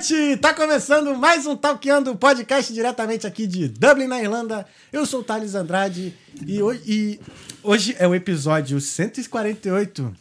noite! Tá começando mais um Talkando podcast diretamente aqui de Dublin, na Irlanda. Eu sou o Thales Andrade e hoje, e hoje é o episódio 148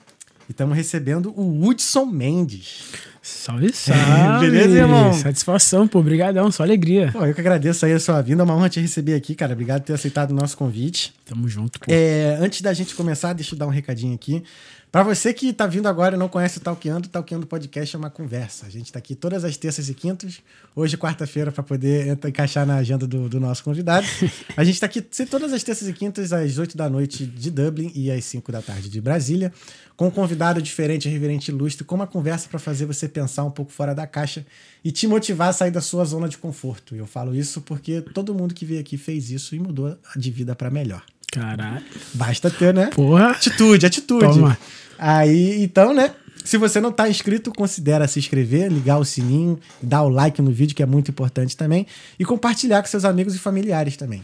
e estamos recebendo o Hudson Mendes. Salve, salve! Beleza, irmão? Satisfação, pô. Obrigadão, só alegria. Pô, eu que agradeço aí a sua vinda, é uma honra te receber aqui, cara. Obrigado por ter aceitado o nosso convite. Tamo junto, pô. É, antes da gente começar, deixa eu dar um recadinho aqui. Para você que tá vindo agora e não conhece o Talkeando, o Talkeando Podcast é uma conversa. A gente tá aqui todas as terças e quintas, hoje quarta-feira, para poder encaixar na agenda do, do nosso convidado. A gente tá aqui todas as terças e quintas, às 8 da noite de Dublin e às 5 da tarde de Brasília, com um convidado diferente, reverente ilustre, com uma conversa para fazer você pensar um pouco fora da caixa e te motivar a sair da sua zona de conforto. Eu falo isso porque todo mundo que veio aqui fez isso e mudou de vida para melhor. Caralho. Basta ter, né? Porra. Atitude, atitude. Toma. Aí, então, né? Se você não está inscrito, considera se inscrever, ligar o sininho, dar o like no vídeo, que é muito importante também, e compartilhar com seus amigos e familiares também.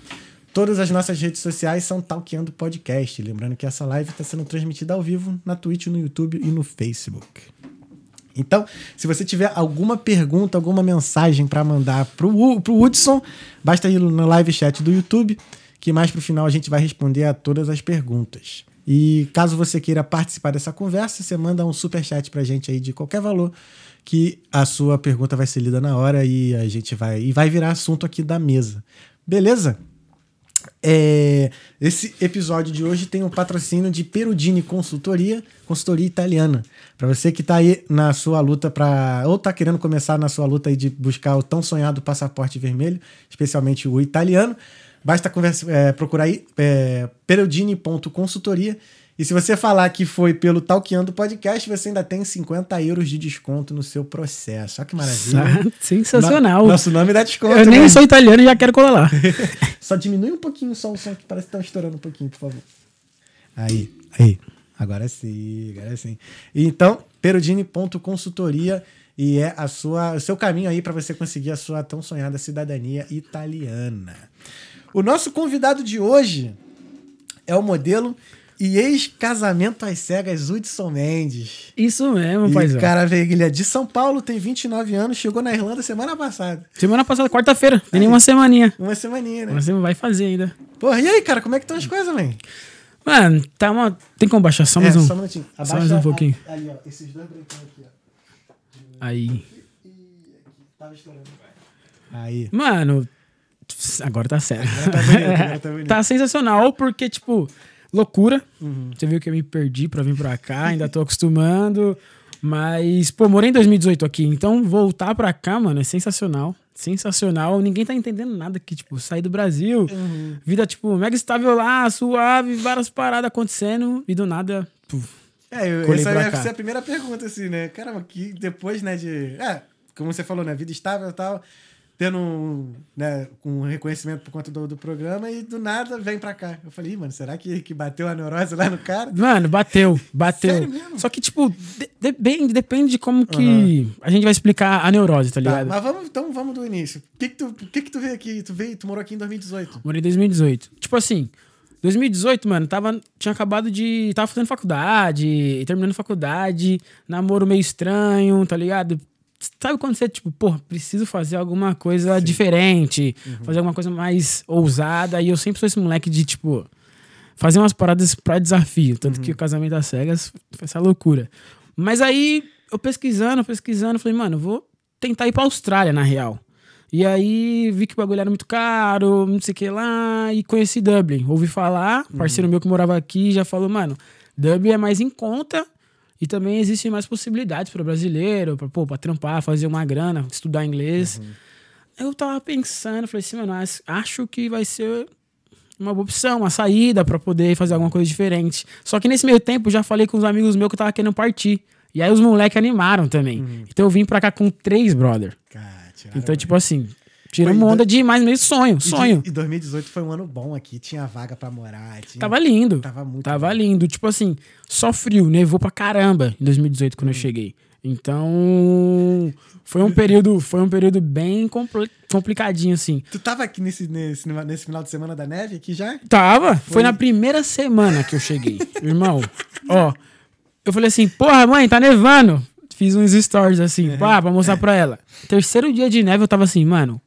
Todas as nossas redes sociais são Talkeando Podcast. Lembrando que essa live está sendo transmitida ao vivo na Twitch, no YouTube e no Facebook. Então, se você tiver alguma pergunta, alguma mensagem para mandar para o Hudson, basta ir no live chat do YouTube que mais pro final a gente vai responder a todas as perguntas. E caso você queira participar dessa conversa, você manda um super chat pra gente aí de qualquer valor que a sua pergunta vai ser lida na hora e a gente vai e vai virar assunto aqui da mesa. Beleza? É, esse episódio de hoje tem um patrocínio de Perudini Consultoria, consultoria italiana. Para você que está aí na sua luta para ou está querendo começar na sua luta aí de buscar o tão sonhado passaporte vermelho, especialmente o italiano, Basta conversa, é, procurar aí é, periodini.consultoria. E se você falar que foi pelo Talkeando Podcast, você ainda tem 50 euros de desconto no seu processo. Olha que maravilha. Sensacional. No, nosso nome dá desconto. Eu nem né? sou italiano e já quero colar lá. só diminui um pouquinho só o som que parece que tá estourando um pouquinho, por favor. Aí, aí. Agora sim, agora sim. Então, perudini.consultoria e é a sua, o seu caminho aí para você conseguir a sua tão sonhada cidadania italiana. O nosso convidado de hoje é o modelo e ex-casamento às cegas Hudson Mendes. Isso mesmo, pai. O cara veio ele é de São Paulo, tem 29 anos, chegou na Irlanda semana passada. Semana passada, quarta-feira. Tem nem uma semaninha. Uma semaninha, né? Você vai fazer ainda. Porra, e aí, cara, como é que estão as coisas, man? Mano, tá uma. Tem como baixar só mais é, um? Só um minutinho. Abaixa só mais um pouquinho. A, ali, ó. Esses dois branquinhos aqui, ó. Aí. Tava estourando. Aí. Mano, Agora tá certo. Agora tá, bonito, agora tá, bonito. tá sensacional, porque, tipo, loucura. Uhum. Você viu que eu me perdi pra vir pra cá, ainda tô acostumando. Mas, pô, morei em 2018 aqui, então voltar pra cá, mano, é sensacional. Sensacional. Ninguém tá entendendo nada aqui, tipo, sair do Brasil, uhum. vida, tipo, mega estável lá, suave, várias paradas acontecendo, e do nada. Puf, é, eu, essa ia ser a primeira pergunta, assim, né? Caramba, que depois, né, de. É, como você falou, né? Vida estável e tal tendo um, né, um reconhecimento por conta do, do programa e do nada vem pra cá. Eu falei, mano, será que, que bateu a neurose lá no cara? Mano, bateu, bateu. Sério mesmo? Só que, tipo, de, depende, depende de como que uhum. a gente vai explicar a neurose, tá, tá ligado? Tá, mas vamos, então vamos do início. O que que tu, que que tu veio aqui? Tu veio, tu morou aqui em 2018? Morei em 2018. Tipo assim, 2018, mano, tava, tinha acabado de. Tava fazendo faculdade, terminando faculdade, namoro meio estranho, tá ligado? Sabe quando você, tipo, pô, preciso fazer alguma coisa Sim. diferente, uhum. fazer alguma coisa mais ousada. E eu sempre sou esse moleque de, tipo, fazer umas paradas pra desafio. Tanto uhum. que o casamento das cegas foi essa loucura. Mas aí, eu pesquisando, pesquisando, falei, mano, vou tentar ir pra Austrália, na real. E aí vi que o bagulho era muito caro, não sei o que lá, e conheci Dublin. Ouvi falar, uhum. parceiro meu que morava aqui já falou, mano, Dublin é mais em conta e também existem mais possibilidades para brasileiro, para pô, pra trampar, fazer uma grana, estudar inglês. Uhum. Eu tava pensando, falei assim, mano, acho que vai ser uma boa opção, uma saída para poder fazer alguma coisa diferente. Só que nesse meio tempo já falei com os amigos meus que eu tava querendo partir. E aí os moleques animaram também. Uhum. Então eu vim pra cá com três brother. Cara, então, tipo assim, Tira uma onda de mais meio sonho, sonho. E 2018 foi um ano bom aqui, tinha vaga para morar. Tinha... Tava lindo. Tava muito Tava bom. lindo. Tipo assim, só frio, nevou pra caramba em 2018 quando hum. eu cheguei. Então, foi um período, foi um período bem compl complicadinho assim. Tu tava aqui nesse, nesse, nesse final de semana da neve aqui já? Tava. Foi, foi na primeira semana que eu cheguei. Irmão, ó, eu falei assim: "Porra, mãe, tá nevando". fiz uns stories assim, pá, pra mostrar pra ela. Terceiro dia de neve, eu tava assim, mano,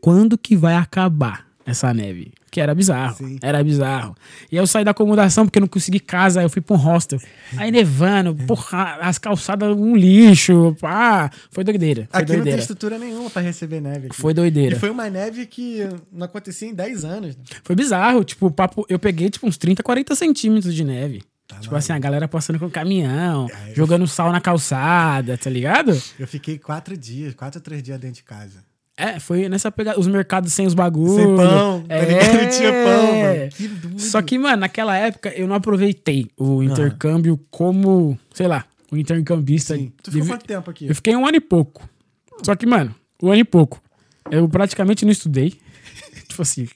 quando que vai acabar essa neve? Que era bizarro. Sim. Era bizarro. E eu saí da acomodação porque eu não consegui casa, aí eu fui pra um hostel. Aí nevando, porra, as calçadas um lixo, pá. Foi doideira. Foi Aqui não tem doideira. estrutura nenhuma pra receber neve. Aqui. Foi doideira. E foi uma neve que não acontecia em 10 anos. né? Foi bizarro. Tipo, papo, eu peguei tipo uns 30, 40 centímetros de neve. tipo maluco. assim, a galera passando com caminhão, Aí eu- jogando sal na calçada, tá ligado? Eu fiquei 4 dias, 4 ou 3 dias dentro de casa. É, foi nessa pegada. Os mercados sem os bagulhos. Sem pão, tá É. Não tinha pão, mano. Que. Só que, mano, naquela época eu não aproveitei o intercâmbio como, sei lá, o intercambista. Sim. Tu ficou Deve- quanto tempo aqui? Eu fiquei um ano e pouco. Só que, mano, um ano e pouco. Eu praticamente não estudei. tipo assim,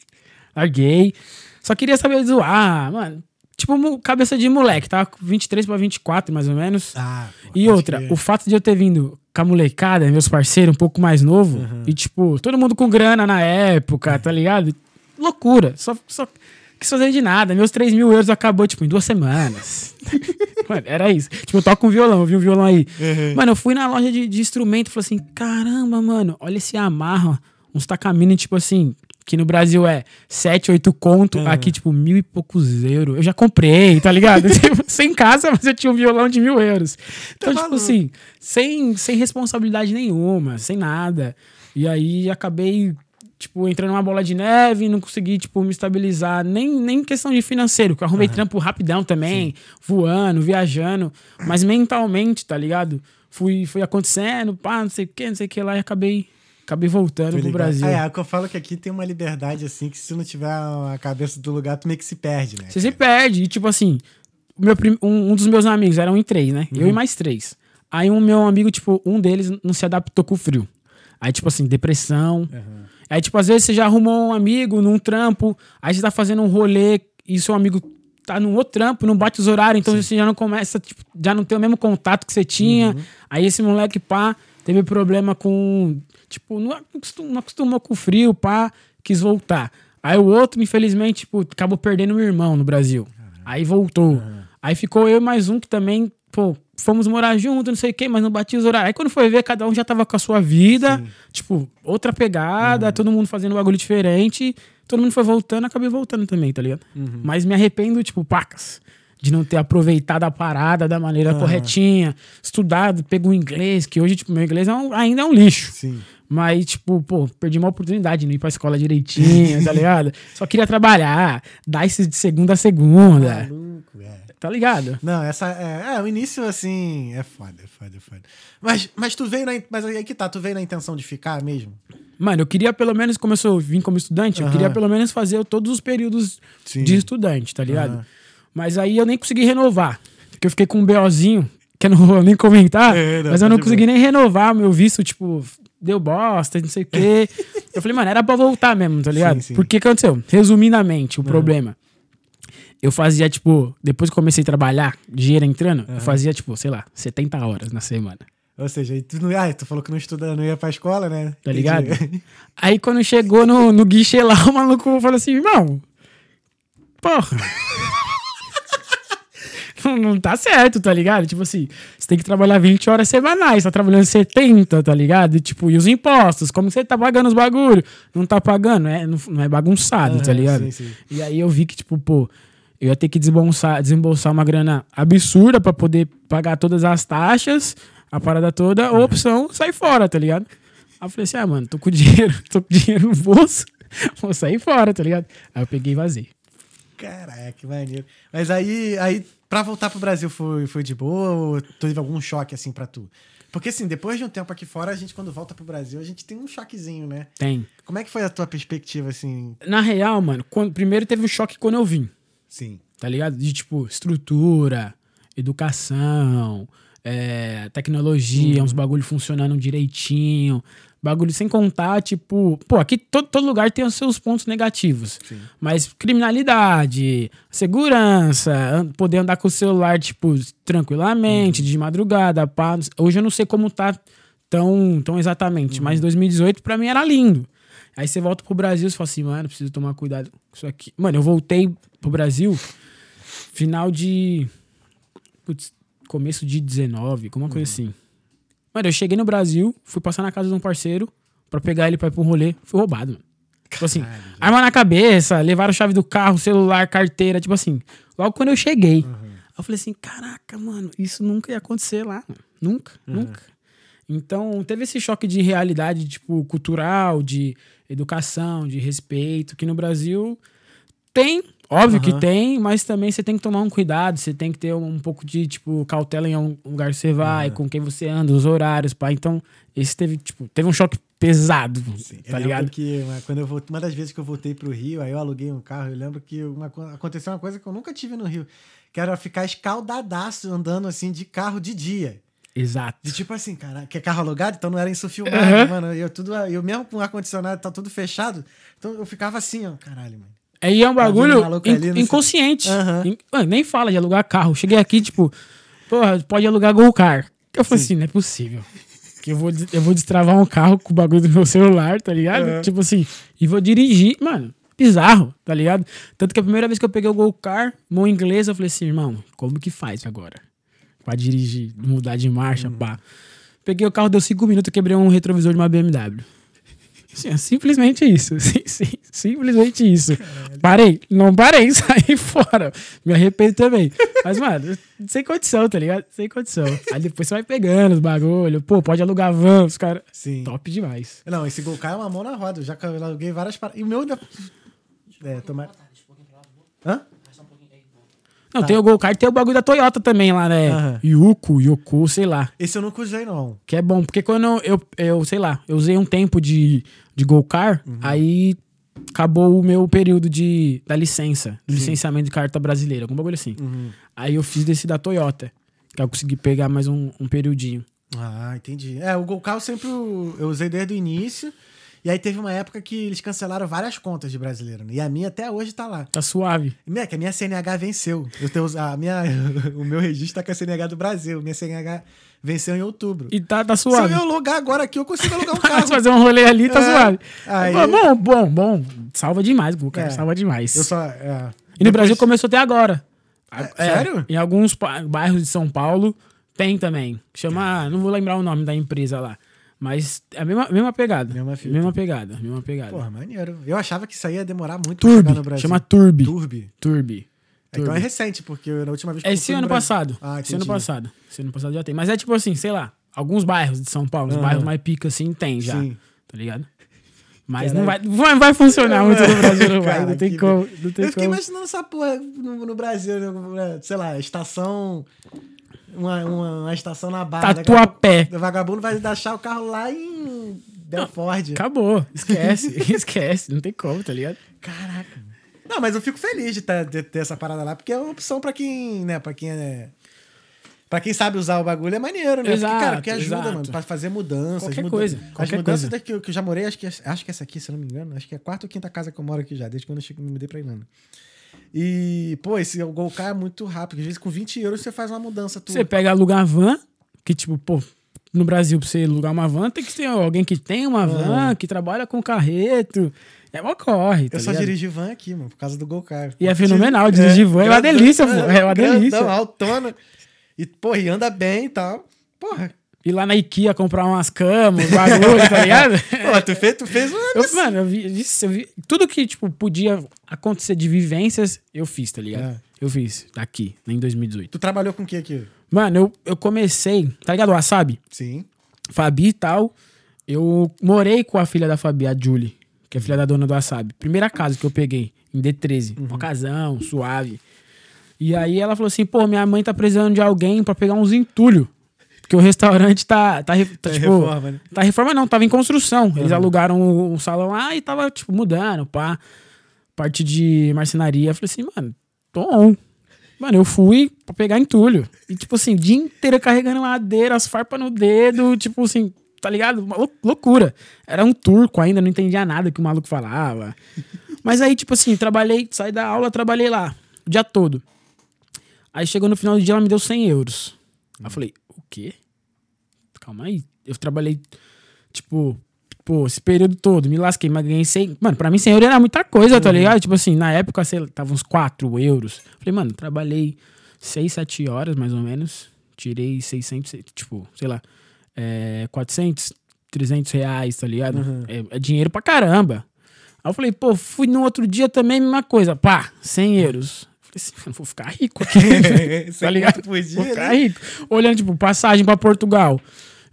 larguei. Só queria saber zoar, mano. Tipo, cabeça de moleque, com 23 pra 24, mais ou menos. Ah, E outra, crer. o fato de eu ter vindo com a molecada, meus parceiros um pouco mais novo, Uhum. e tipo, todo mundo com grana na época, tá ligado? Loucura. Só, só quis fazer de nada. Meus 3 mil euros acabou, tipo, em duas semanas. Mano, era isso. Tipo, eu toco um violão, eu vi um violão aí. Uhum. Mano, eu fui na loja de, de instrumento e falei assim: caramba, mano, olha esse Amarra, uns Takamine, tipo assim, que no Brasil é 7, 8 conto, aqui, tipo, mil e poucos euros. Eu já comprei, tá ligado? Tipo, sem casa, mas eu tinha um violão de mil euros. Então, Tá tipo maluco. assim, sem, sem responsabilidade nenhuma, sem nada. E aí acabei. Tipo, entrando numa bola de neve, não consegui, tipo, me estabilizar, nem, nem questão de financeiro, que eu arrumei trampo rapidão também, voando, viajando, mas mentalmente, tá ligado? Fui, fui acontecendo, pá, não sei o que, não sei o que lá, e acabei, acabei voltando pro. Brasil. Ah, é, é o que eu falo que aqui tem uma liberdade assim que se não tiver a cabeça do lugar, tu meio que se perde, né? Você se perde. E, tipo assim, meu prim- um, um dos meus amigos eram em três, né? Uhum. Eu e mais três. Aí um meu amigo, tipo, um deles não se adaptou com o frio. Aí, tipo assim, depressão. Aí, tipo, às vezes você já arrumou um amigo num trampo, aí você tá fazendo um rolê e seu amigo tá num outro trampo, não bate os horários, então você já não começa, tipo, já não tem o mesmo contato que você tinha. Uhum. Aí esse moleque, pá, teve problema com. Tipo, não acostum- não acostumou com o frio, pá, quis voltar. Aí o outro, infelizmente, tipo, acabou perdendo um irmão no Brasil. Aí voltou. Aí ficou eu e mais um que também, pô, fomos morar junto, não sei o quê, mas não batia os horários. Aí quando foi ver, cada um já tava com a sua vida, tipo, outra pegada, todo mundo fazendo um bagulho diferente. Todo mundo foi voltando, acabei voltando também, tá ligado? Mas me arrependo, tipo, pacas. De não ter aproveitado a parada da maneira corretinha, estudado, pego o inglês, que hoje, tipo, meu inglês é um- ainda é um lixo. Sim. Mas, tipo, pô, perdi uma oportunidade de não ir pra escola direitinho, tá ligado? Só queria trabalhar, dar isso de segunda a segunda, Maluco, é. tá ligado? Não, essa é, é, o início assim é foda, é foda, é foda. Mas, mas tu veio na, mas aí que tá, tu veio na intenção de ficar mesmo? Mano, eu queria pelo menos, como eu sou, vim como estudante, eu queria pelo menos fazer todos os períodos Sim. de estudante, tá ligado? Mas aí eu nem consegui renovar, porque eu fiquei com um BOzinho, que eu não vou nem comentar, É, não, mas eu não consegui nem renovar meu visto, tipo, deu bosta, não sei o quê. eu falei, mano, era pra voltar mesmo, tá ligado? Sim, sim. Porque aconteceu? Resumidamente, o problema. Eu fazia, tipo, depois que comecei a trabalhar, dinheiro entrando, eu fazia, tipo, sei lá, 70 horas na semana. Ou seja, tu, não, ah, tu falou que não estuda, não ia pra escola, né? Tá Entendi. ligado? Aí quando chegou no, no guichê lá, o maluco falou assim, irmão, porra. não, tá certo, tá ligado? Tipo assim, você tem que trabalhar 20 horas semanais, tá trabalhando 70, tá ligado? E, tipo, e os impostos? Como você tá pagando os bagulho? Não tá pagando, é, não, não é bagunçado, tá Aham, ligado? sim, sim. E aí eu vi que, tipo, pô, eu ia ter que desembolsar, desembolsar uma grana absurda pra poder pagar todas as taxas, a parada toda, ou a opção, sair fora, tá ligado? Aí eu falei assim, ah, mano, tô com dinheiro, tô com dinheiro no bolso, vou sair fora, tá ligado? Aí eu peguei e vazei. Caraca, que maneiro. Mas aí, aí pra voltar pro Brasil foi, foi de boa ou teve algum choque assim pra tu? Porque assim, depois de um tempo aqui fora, a gente quando volta pro Brasil, a gente tem um choquezinho, né? Tem. Como é que foi a tua perspectiva assim? Na real, mano, quando- primeiro teve o choque quando eu vim. Sim. tá ligado? De tipo, estrutura, educação, é, tecnologia, uns bagulho funcionando direitinho. Bagulho sem contar, tipo, pô, aqui todo, todo lugar tem os seus pontos negativos. Mas criminalidade, segurança, an- poder andar com o celular, tipo, tranquilamente, de madrugada, pá. Hoje eu não sei como tá tão, tão exatamente, mas 2018 pra mim era lindo. Aí você volta pro Brasil e fala assim, mano, preciso tomar cuidado com isso aqui. Mano, eu voltei pro Brasil final de. Putz, começo de 19, alguma coisa assim. Mano, eu cheguei no Brasil, fui passar na casa de um parceiro pra pegar ele pra ir um rolê. Fui roubado, mano. Tipo assim, arma na cabeça, levaram chave do carro, celular, carteira, tipo assim. Logo quando eu cheguei, eu falei assim, caraca, mano, isso nunca ia acontecer lá. mano. Nunca, nunca. Então, teve esse choque de realidade, tipo, cultural, de educação, de respeito, que no Brasil tem, óbvio que Aham. tem, mas também você tem que tomar um cuidado, você tem que ter um, pouco de, tipo, cautela em um lugar que você vai, com quem você anda, os horários, pá. Então, esse teve, tipo, teve um choque pesado, Eu tá lembro ligado? que uma, quando eu voltei, uma das vezes que eu voltei pro Rio, aí eu aluguei um carro, eu lembro que uma co- aconteceu uma coisa que eu nunca tive no Rio, que era ficar escaldadaço andando assim de carro de dia. Exato. De tipo assim, cara, que é carro alugado, então não era isso filmado, Aham. mano. Eu, tudo, eu mesmo com o ar-condicionado, tá tudo fechado. Então eu ficava assim, ó, caralho, mano. Aí é um Tá bagulho in- ali, inconsciente. Aham. In- Mano, nem fala de alugar carro. Cheguei aqui, tipo, porra, pode alugar Gol Car. Eu falei assim, não é possível. Que eu vou, eu vou destravar um carro com o bagulho do meu celular, tá ligado? Aham. Tipo assim, e vou dirigir, mano. Bizarro, tá ligado? Tanto que a primeira vez que eu peguei o Gol Car, mão inglesa, eu falei assim, irmão, como que faz agora? Pra dirigir, mudar de marcha, Uhum. pá. Peguei o carro, deu cinco minutos, quebrei um retrovisor de uma BMW. Sim, é simplesmente isso. Sim, sim, simplesmente isso. Parei. Não parei, saí fora. Me arrependo também. Mas, mano, sem condição, tá ligado? Sem condição. Aí depois você vai pegando os bagulho. Pô, pode alugar van, os caras. Sim. Top demais. Não, esse Golcar é uma mão na roda. Eu já aluguei várias paradas. E o meu ainda. É, tomar. Hã? Não, Tá. tem o Gol Kart, tem o bagulho da Toyota também lá, né? Aham. Yuko, Yoku, sei lá. Esse eu nunca usei, não. Que é bom, porque quando eu, eu sei lá, eu usei um tempo de, de Gol Car, Uhum. aí acabou o meu período de, da licença, do licenciamento de carta brasileira, algum bagulho assim. Uhum. Aí eu fiz desse da Toyota, que eu consegui pegar mais um, um periodinho. Ah, entendi. É, o Golcar eu sempre eu usei desde o início. E aí teve uma época que eles cancelaram várias contas de brasileiro. né? E a minha até hoje tá lá. Tá suave. Né, que a minha CNH venceu. Eu tenho, a minha, o meu registro tá com a CNH do Brasil. Minha CNH venceu em outubro. E tá, tá Se suave. eu alugar agora aqui, eu consigo alugar um carro. fazer um rolê ali, tá É. suave. Aí- Bom, bom, bom. Salva demais, Gol Car, É. salva demais. Eu só. é, E no Brasil começou até agora. É, É, sério? Em alguns bairros de São Paulo tem também. Chama, não vou lembrar o nome da empresa lá. Mas é a mesma, mesma pegada. Mesma mesma pegada, mesma pegada. Porra, maneiro. Eu achava que isso aí ia demorar muito pra chegar no Turbi, Brasil. chama Turbi. Turbi. Turbi. Então Turbi. é recente, porque na última vez que É esse ano passado. Ah, esse ano passado. Esse ano passado já tem. Mas é tipo assim, sei lá, alguns bairros de São Paulo, os bairros mais pica assim, tem já. Sim. Tá ligado? Mas não vai, vai, vai funcionar muito no Brasil, não vai. Cara, Não tem que- como. Não tem Eu fiquei como. imaginando essa porra no, no Brasil, né, sei lá, estação. Uma, uma, uma estação na barra. Tatuapé. pouco O vagabundo vai deixar o carro lá em Belford. Acabou. Esquece. esquece. Não tem como, tá ligado? Caraca. Não, mas eu fico feliz de, tá- de ter essa parada lá, porque é uma opção pra quem, né, pra quem é. Pra quem sabe usar o bagulho é maneiro, né? Exato, porque, cara, porque ajuda, exato. mano, pra fazer mudanças. Qualquer muda- coisa, As qualquer mudanças coisa. daqui que eu já morei, acho que, acho que essa aqui, se eu não me engano, acho que é a quarta ou quinta casa que eu moro aqui já, desde quando eu me mudei pra Irlanda. E, pô, esse Golcar é muito rápido. Às vezes com 20 euros você faz uma mudança tua. Você pega alugar van, que tipo, pô, no Brasil, pra você alugar uma van, tem que ter alguém que tem uma van, que trabalha com carreto. É uma corre, tá Eu só ligado? dirigi van aqui, mano, por causa do Golcar. E é fenomenal, dirigir van é uma delícia, pô, é uma grandão, delícia. autona. E, porra, e anda bem e tal. Porra. Ir lá na IKEA comprar umas camas, bagulho, tá ligado? Pô, tu fez, tu fez uma... Eu, mano, eu vi, eu vi- tudo que, tipo, podia acontecer de vivências, eu fiz, tá ligado? É. Eu fiz, daqui, em 2018. Tu trabalhou com o que aqui? Mano, eu, eu comecei, tá ligado? O Wasabi? Sim. Fabi e tal. Eu morei com a filha da Fabi, a Julie, que é filha da dona do Wasabi. Primeira casa que eu peguei, em D13. Uma casão, suave. E aí ela falou assim: pô, minha mãe tá precisando de alguém pra pegar uns entulhos. Porque o restaurante tá. Tá, tá, tipo. reforma, né? Tá reforma, não, tava em construção. Eles alugaram um, um salão lá e tava, tipo, mudando, pá. Parte de marcenaria. Eu falei assim, mano, tô on. Mano, eu fui pra pegar entulho. E, tipo assim, dia inteiro carregando madeira, as farpas no dedo, tipo assim, tá ligado? Uma lou- loucura. Era um turco ainda, não entendia nada que o maluco falava. Mas aí, tipo assim, trabalhei, saí da aula, trabalhei lá, o dia todo. Aí chegou no final do dia, ela me deu 100 euros. Aí eu falei, o quê? Calma aí. Eu trabalhei, tipo, pô, esse período todo, me lasquei, mas ganhei 100. Mano, pra mim 100 euros era muita coisa, tá ligado? Tipo assim, na época, sei lá, tava uns 4 euros. Falei, mano, trabalhei 6, 7 horas, mais ou menos. tirei 600, tipo, sei lá, é, 400, 300 reais, tá ligado? Uhum. É, é dinheiro pra caramba. Aí eu falei, pô, fui no outro dia também, mesma coisa. Pá, 100 euros. Falei assim, eu vou ficar rico aqui. tá ligado? Por dia, Vou ficar né? rico. Olhando, tipo, passagem pra Portugal.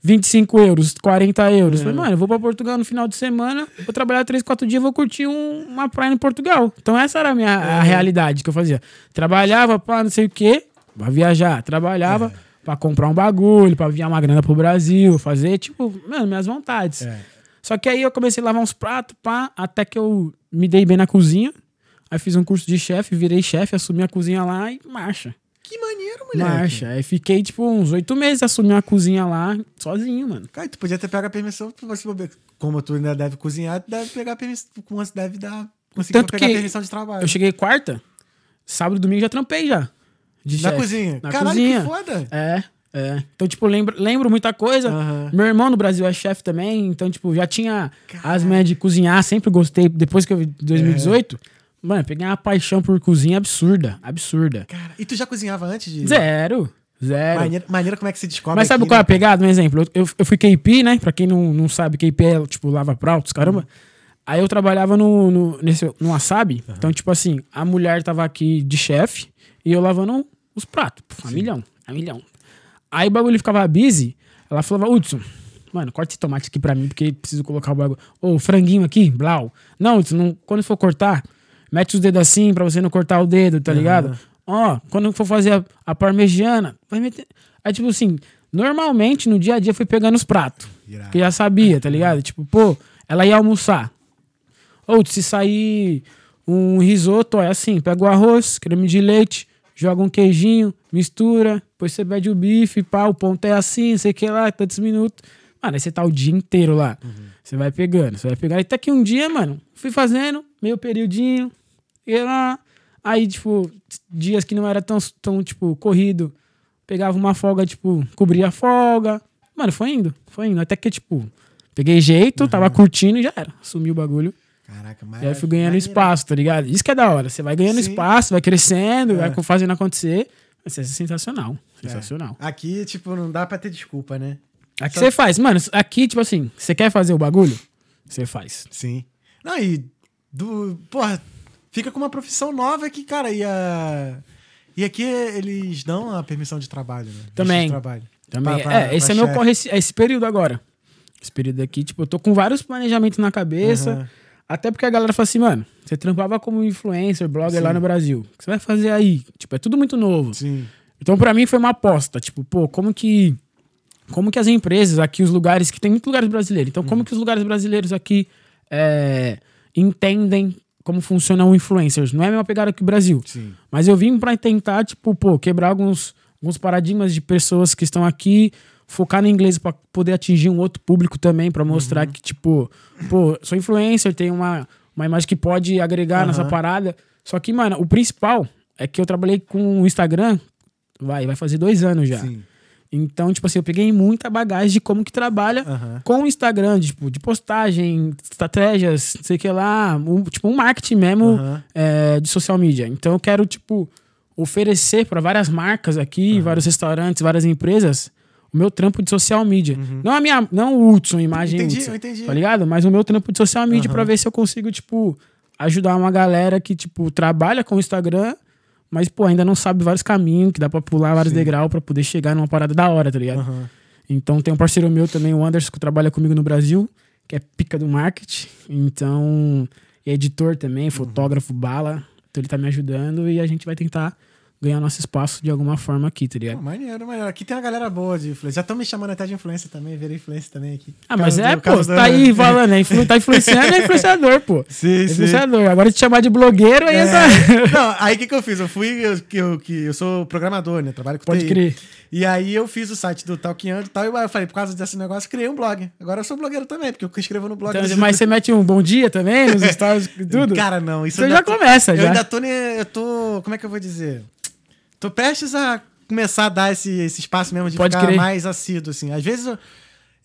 25 euros, 40 euros. Falei, mano, eu vou pra Portugal no final de semana, vou trabalhar 3, 4 dias, vou curtir um- uma praia em Portugal. Então essa era a minha a realidade que eu fazia. Trabalhava pra não sei o quê, pra viajar. Trabalhava pra comprar um bagulho, pra enviar uma grana pro Brasil, fazer, tipo, mano, minhas vontades. É. Só que aí eu comecei a lavar uns pratos, pá, até que eu me dei bem na cozinha. Aí fiz um curso de chefe, virei chefe, assumi a cozinha lá e marcha. Que maneiro, moleque. Marcha. Aí fiquei, tipo, uns oito meses assumi a cozinha lá, sozinho, mano. Cara, tu podia ter pego a permissão, pra você saber. como tu ainda deve cozinhar, tu deve pegar a permissão, como você deve dar, conseguir Tanto pegar que permissão de trabalho. Eu cheguei quarta, sábado e domingo já trampei já. De Na chefe. cozinha. Na Caralho, cozinha. que foda. É, é. Então, tipo, lembro, lembro muita coisa. Aham. Meu irmão no Brasil é chefe também, então, tipo, já tinha as manhas de cozinhar, sempre gostei. Depois que eu vi 2018, É. mano, peguei uma paixão por cozinha absurda, absurda. Cara, e tu já cozinhava antes de. Zero, zero. Maneira, maneira como é que se descobre. Mas sabe aqui, qual é a né? pegada? Um exemplo. Eu, eu fui KP, né? Pra quem não, não sabe, KP é tipo lava pratos, caramba. Aí eu trabalhava no, no, nesse, no Wasabi. Então, tipo assim, a mulher tava aqui de chefe e eu lavando os pratos. Pô, a milhão, a milhão. Aí o bagulho ficava busy. Ela falava, Hudson, mano, corta esse tomate aqui pra mim, porque preciso colocar o bagulho. Ô, franguinho aqui, blau. Não, Hudson, não, quando for cortar, mete os dedos assim pra você não cortar o dedo, tá ligado? Ó, quando for fazer a, a parmegiana, vai meter. Aí, tipo assim, normalmente no dia a dia fui pegando os pratos. Que já sabia, tá ligado? Tipo, pô, ela ia almoçar. Ou se sair um risoto, ó, é assim: pega o arroz, creme de leite, joga um queijinho, mistura, depois você pede o bife, pá, o ponto é assim, sei que lá, tantos minutos. Mano, aí você tá o dia inteiro lá. Você vai pegando, você vai pegar. Até que um dia, mano, fui fazendo, meio periodinho, lá. Aí, tipo, dias que não era tão, tão tipo, corrido, pegava uma folga, tipo, cobria a folga. Mano, foi indo, foi indo. Até que, tipo, peguei jeito, tava curtindo e já era. Assumi o bagulho. Caraca, mas. E aí fui ganhando maneiro. espaço, tá ligado? Isso que é da hora. Você vai ganhando Sim. espaço, vai crescendo, É. vai fazendo acontecer. Vai ser sensacional. Sensacional. Aqui, tipo, não dá pra ter desculpa, né? Aqui Só- você faz. Mano, aqui, tipo assim, você quer fazer o bagulho? Você faz. Sim. Não, e. Do, porra, fica com uma profissão nova que, cara, e a. E aqui eles dão a permissão de trabalho, né? Também. de trabalho. Também. Pra- pra- é, esse é meu corre, esse, é esse período agora. Esse período aqui, tipo, eu tô com vários planejamentos na cabeça. Aham. Até porque a galera fala assim, mano, você trampava como influencer, blogger lá Sim. no Brasil. O que você vai fazer aí? Tipo, é tudo muito novo. Sim. Então, pra mim, foi uma aposta. Tipo, pô, como que. Como que as empresas aqui, os lugares, que tem muitos lugares brasileiros. Então, Uhum. como que os lugares brasileiros aqui é, entendem como funciona o influencers? Não é a mesma pegada que o Brasil. Sim. Mas eu vim pra tentar, tipo, pô, quebrar alguns, alguns paradigmas de pessoas que estão aqui, focar no inglês pra poder atingir um outro público também, pra mostrar Uhum. que, tipo, pô, sou influencer, tenho uma, uma imagem que pode agregar nessa Aham. parada. Só que, mano, o principal é que eu trabalhei com o Instagram, vai, vai fazer dois anos já. Sim. Então, tipo assim, eu peguei muita bagagem de como que trabalha Aham. com o Instagram, de, tipo, de postagem, estratégias, não sei o que lá, um, tipo um marketing mesmo Aham. é, de social media. Então eu quero, tipo, oferecer para várias marcas aqui, vários restaurantes, várias empresas, o meu trampo de social media. Não a minha, não o Hudson, imagem Entendi, Hudson, eu entendi. tá ligado? Mas o meu trampo de social media pra ver se eu consigo, tipo, ajudar uma galera que, tipo, trabalha com o Instagram, mas, pô, ainda não sabe vários caminhos, que dá pra pular vários degraus pra poder chegar numa parada da hora, tá ligado? Aham. Então tem um parceiro meu também, o Anderson, que trabalha comigo no Brasil, que é pica do marketing. Então, é editor também, fotógrafo, bala. Então ele tá me ajudando e a gente vai tentar ganhar nosso espaço de alguma forma aqui, tá Pô, ligado? maneiro, maneiro. Aqui tem uma galera boa de influência. Já estão me chamando até de influência também, virei influência também aqui. Ah, mas é, do- pô, caso você tá aí falando, é influ- tá influenciando, é influenciador, pô. Sim, sim. Influenciador. Agora te chamar de blogueiro, aí É. tá. Não, aí o que, que eu fiz? Eu fui, eu, que eu, que eu sou programador, né? Trabalho com Pode TI. crer. E aí eu fiz o site do Talkando e tal. E eu falei, por causa desse negócio, criei um blog. Agora eu sou blogueiro também, porque eu escrevo no blog. Então, mas você mete um bom dia também nos stories e tudo? Cara, não. Isso Você eu já tô- começa, Eu já. ainda tô, eu tô. Como é que eu vou dizer? Tô prestes a começar a dar esse, esse espaço mesmo de Pode ficar crer. mais assíduo, assim. Às vezes eu,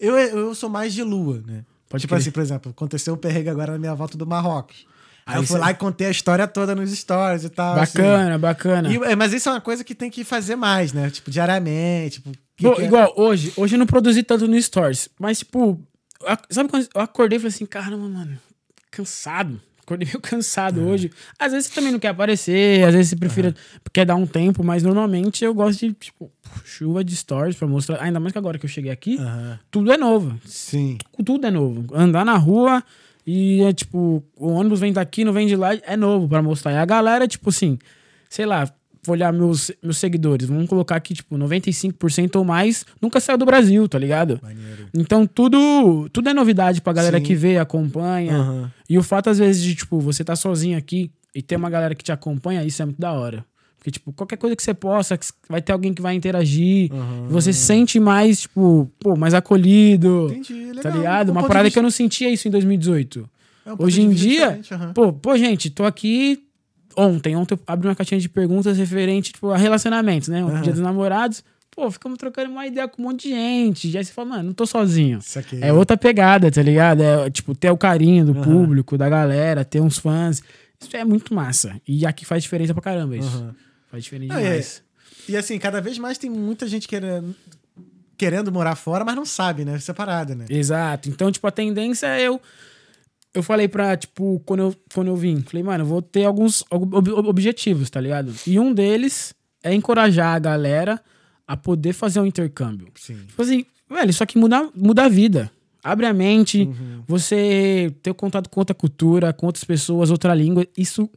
eu, eu sou mais de lua, né? Pode tipo crer. assim, por exemplo, aconteceu um perrengue agora na minha volta do Marrocos. Aí, eu fui lá e contei a história toda nos stories e tal. assim. Bacana, bacana. E, é, mas isso é uma coisa que tem que fazer mais, né? Tipo, diariamente. Tipo, que Pô, que é- igual hoje, hoje eu não produzi tanto no Stories, mas tipo, sabe quando eu acordei e falei assim, caramba, mano, cansado. Acordei meio cansado hoje. Às vezes você também não quer aparecer, às vezes você prefere, quer dar um tempo, mas normalmente eu gosto de, tipo, chuva de stories pra mostrar. Ainda mais que agora que eu cheguei aqui, Aham. tudo é novo. Sim. Tudo é novo. Andar na rua e é tipo, o ônibus vem daqui, não vem de lá, é novo pra mostrar. E a galera, tipo assim, sei lá, olhar meus, meus seguidores, vamos colocar aqui, tipo, 95% ou mais nunca saiu do Brasil, tá ligado? Maneiro. Então tudo, tudo é novidade pra galera Sim. que vê, acompanha. Aham. E o fato, às vezes, de, tipo, você tá sozinho aqui e ter uma galera que te acompanha, isso é muito da hora. Porque, tipo, qualquer coisa que você posta, que vai ter alguém que vai interagir. Aham. Você se sente mais, tipo, pô, mais acolhido. Entendi, legal. Tá ligado? Um Uma parada que eu não sentia isso em 2018. É um Hoje em dia, aham. pô, pô, gente, tô aqui ontem. Ontem eu abri uma caixinha de perguntas referente, tipo, a relacionamentos, né? O Aham. dia dos namorados. Pô, ficamos trocando uma ideia com um monte de gente. Já você fala, mano, não tô sozinho. Isso aqui. É outra pegada, tá ligado? É, tipo, ter o carinho do Aham. público, da galera, ter uns fãs. Isso é muito massa. E aqui faz diferença pra caramba isso. Aham. Faz diferença Não, é- demais. E assim, cada vez mais tem muita gente querendo, querendo morar fora, mas não sabe, né? Separada, né? Exato. Então, tipo, a tendência é eu. Eu falei pra, tipo, quando eu, quando eu vim, falei, mano, eu vou ter alguns ob- ob- objetivos, tá ligado? E um deles é encorajar a galera a poder fazer um intercâmbio. Sim. Tipo assim, velho, isso aqui muda, muda a vida. Abre a mente, Uhum. você ter contato com outra cultura, com outras pessoas, outra língua. Isso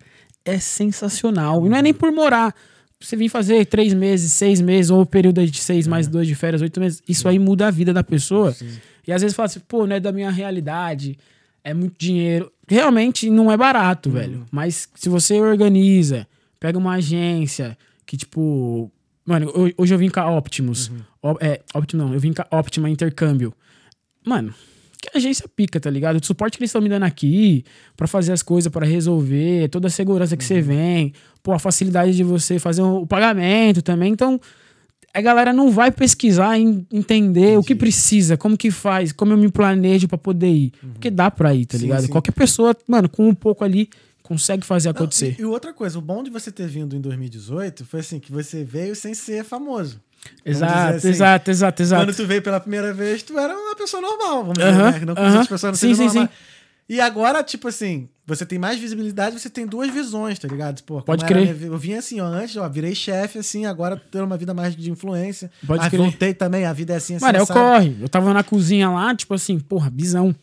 é sensacional. E não é nem por morar. Você vir fazer três meses, seis meses, ou o período de seis mais dois de férias, oito meses. Isso aí muda a vida da pessoa. E às vezes fala assim, pô, não é da minha realidade, é muito dinheiro. Realmente não é barato, velho. Mas se você organiza, pega uma agência que, tipo. Mano, ho- hoje eu vim com a Optimus. Op- é, Optimus não, eu vim com a Optima Intercâmbio. Mano, que agência pica, tá ligado? O suporte que eles estão me dando aqui pra fazer as coisas, pra resolver, toda a segurança que você vem, pô, a facilidade de você fazer o pagamento também. Então, a galera não vai pesquisar e entender o que precisa, como que faz, como eu me planejo pra poder ir. Porque dá pra ir, tá Sim, ligado? sim. Qualquer pessoa, mano, com um pouco ali, consegue fazer Não, acontecer. e, e outra coisa, o bom de você ter vindo em 2018 foi assim, que você veio sem ser famoso. Exato, assim, exato, exato, exato. Quando tu veio pela primeira vez, tu era uma pessoa normal, vamos dizer, né? Não outras pessoas não Sim, sim, normais. E agora, tipo assim, você tem mais visibilidade, você tem duas visões, tá ligado? Pô, Pode era crer. vi- Eu vim assim, ó, antes, ó, virei chefe, assim, agora tendo uma vida mais de influência. Pode mas crer. voltei também, a vida é assim, assim. Mano, é o assado. corre. Eu tava na cozinha lá, tipo assim, porra, bisão.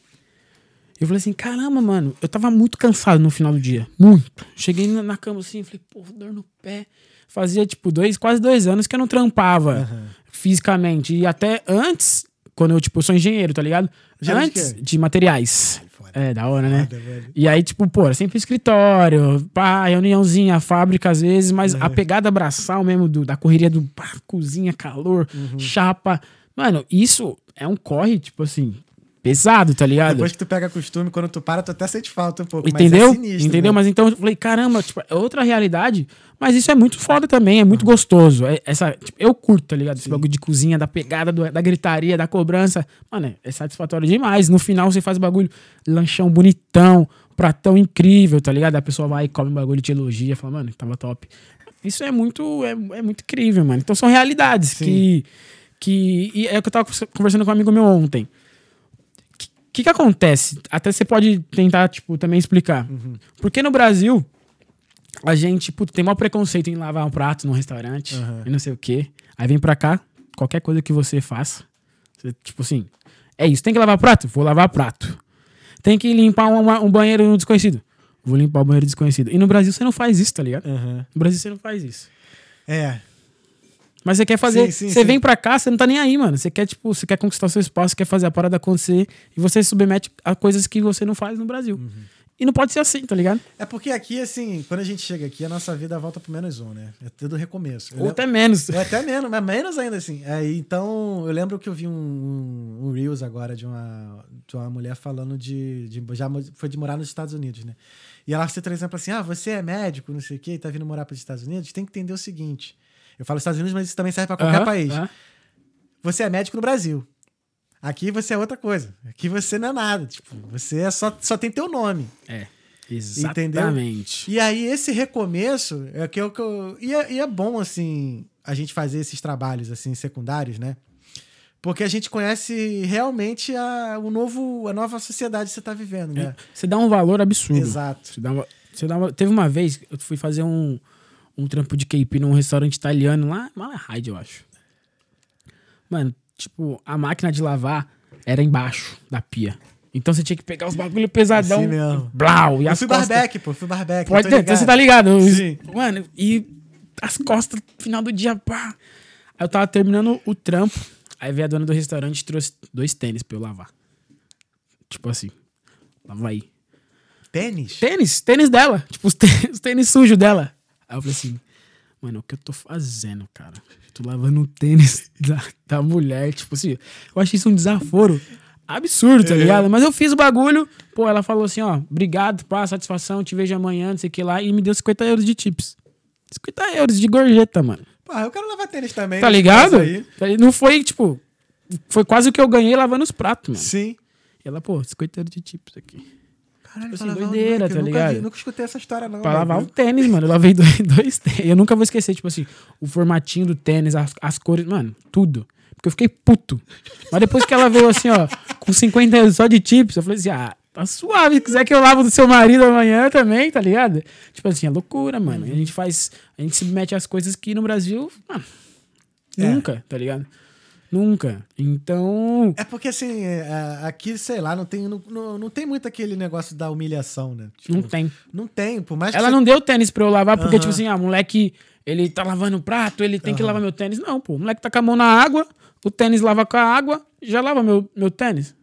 Eu falei assim, caramba, mano, eu tava muito cansado no final do dia. Muito. Cheguei na, na cama assim, falei, porra, dor no pé. Fazia, tipo, dois, quase dois anos que eu não trampava Aham. fisicamente. E até antes, quando eu, tipo, eu sou engenheiro, tá ligado? De antes de, materiais. É, da hora, né? Foda. E aí, tipo, pô, era sempre escritório, pá, reuniãozinha, fábrica às vezes, mas a pegada braçal mesmo do, da correria do pá, cozinha, calor, Uhum. chapa. Mano, isso é um corre, tipo assim, pesado, tá ligado? Depois que tu pega costume, quando tu para, tu até sente falta um pouco. Entendeu? Mas é sinistro, Entendeu? né? Mas então eu falei, caramba, tipo, é outra realidade, mas isso é muito foda também, é muito gostoso. É- essa, tipo, eu curto, tá ligado? Esse bagulho de cozinha, da pegada, do- da gritaria, da cobrança. Mano, é, é satisfatório demais. No final você faz o bagulho, lanchão bonitão, pratão incrível, tá ligado? A pessoa vai e come o bagulho, te elogia, fala, mano, tava top. Isso é muito, é, é muito incrível, mano. Então são realidades Sim. que. que e é o que eu tava conversando com um amigo meu ontem. O que, que acontece? Até você pode tentar, tipo, também explicar. Uhum. Porque no Brasil, a gente puto, tem maior preconceito em lavar um prato num restaurante Aham. e não sei o quê. Aí vem pra cá, qualquer coisa que você faça, você, tipo assim, é isso. Tem que lavar prato? Vou lavar prato. Tem que limpar uma- um banheiro desconhecido? Vou limpar o banheiro desconhecido. E no Brasil você não faz isso, tá ligado? Aham. No Brasil você não faz isso. É. Mas você quer fazer. Sim, sim, você sim. vem pra cá, você não tá nem aí, mano. Você quer, tipo, você quer conquistar o seu espaço, você quer fazer a parada acontecer. E você se submete a coisas que você não faz no Brasil. Uhum. E não pode ser assim, tá ligado? É porque aqui, assim, quando a gente chega aqui, a nossa vida volta pro menos um, né? É tudo recomeço. Eu Ou lembro- até menos. É até menos, mas menos ainda assim. Aí, então, eu lembro que eu vi um, um, um Reels agora de uma, de uma mulher falando de, de. Já foi de morar nos Estados Unidos, né? E ela cita, por exemplo, assim: ah, você é médico, não sei o quê, e tá vindo morar para os Estados Unidos, tem que entender o seguinte. Eu falo Estados Unidos, mas isso também serve para qualquer país. Você é médico no Brasil. Aqui você é outra coisa. Aqui você não é nada. Tipo, você é só, só tem teu nome. É. Exatamente. E aí, esse recomeço é que eu. Que eu e, é, e é bom, assim, a gente fazer esses trabalhos, assim, secundários, né? Porque a gente conhece realmente a, o novo, a nova sociedade que você está vivendo, né? Você dá um valor absurdo. Exato. Você dá uma- você dá uma- teve uma vez, eu fui fazer um, um trampo de KP num restaurante italiano lá, Malahide, eu acho. Mano, tipo, a máquina de lavar era embaixo da pia. Então você tinha que pegar os bagulho pesadão. Assim mesmo. Blau, e Eu as fui costas... barbeque, pô, fui barbeque. Pode ter, então você tá ligado? Sim. Mano, e as costas, final do dia, pá. Aí eu tava terminando o trampo. Aí veio a dona do restaurante e trouxe dois tênis pra eu lavar. Tipo assim, lava aí. Tênis? Tênis, tênis dela. Tipo, os tênis, os tênis sujos dela. Aí eu falei assim, mano, o que eu tô fazendo, cara? Tô lavando o tênis da, da mulher. Tipo assim, eu achei isso um desaforo absurdo, tá ligado? Mas eu fiz o bagulho. Pô, ela falou assim, ó, obrigado, pá, satisfação, te vejo amanhã, não sei o que lá. E me deu 50 euros de tips. 50 euros de gorjeta, mano. Pô, eu quero lavar tênis também. Tá nesse ligado? Tá Não foi, tipo, foi quase o que eu ganhei lavando os pratos, mano. Sim. E ela, pô, 50 euros de tips aqui. Caralho, Tipo assim, doideira, tá eu nunca ligado? vi- nunca escutei essa história, não. Pra velho. lavar o tênis, mano. Eu lavei dois, dois tênis. Eu nunca vou esquecer, tipo assim, o formatinho do tênis, as, as cores, mano, tudo. Porque eu fiquei puto. Mas depois que ela veio assim, ó, com 50 euros só de tips, eu falei assim, ah, tá suave. Se quiser que eu lavo do seu marido amanhã também, tá ligado? Tipo assim, é loucura, mano. A gente faz, a gente submete às coisas que no Brasil, mano, É. nunca, tá ligado? Nunca. Então, É porque, assim, é, aqui, sei lá, não tem, não, não, tem muito aquele negócio da humilhação, né? Tipo, não tem. Não tem, por mais que Ela você- não deu tênis pra eu lavar, porque, Aham. tipo assim, ah, moleque, ele tá lavando o prato, ele tem que lavar meu tênis. Não, pô, o moleque tá com a mão na água, o tênis lava com a água, já lava meu, meu tênis.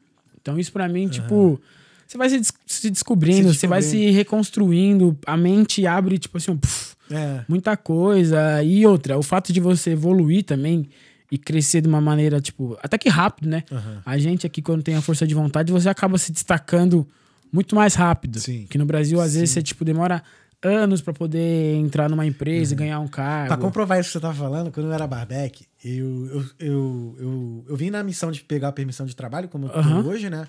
Então, isso pra mim, tipo, você vai se, des- se descobrindo, você vai se reconstruindo, a mente abre, tipo assim, puf, É. muita coisa. E outra, o fato de você evoluir também e crescer de uma maneira, tipo, até que rápido, né? A gente aqui, quando tem a força de vontade, você acaba se destacando muito mais rápido. Sim. Que no Brasil, às vezes, você, tipo, demora anos pra poder entrar numa empresa e ganhar um cargo. Pra comprovar isso que você tá falando, quando eu era barbeque, eu, eu, eu, eu, eu vim na missão de pegar a permissão de trabalho, como eu tô hoje, né?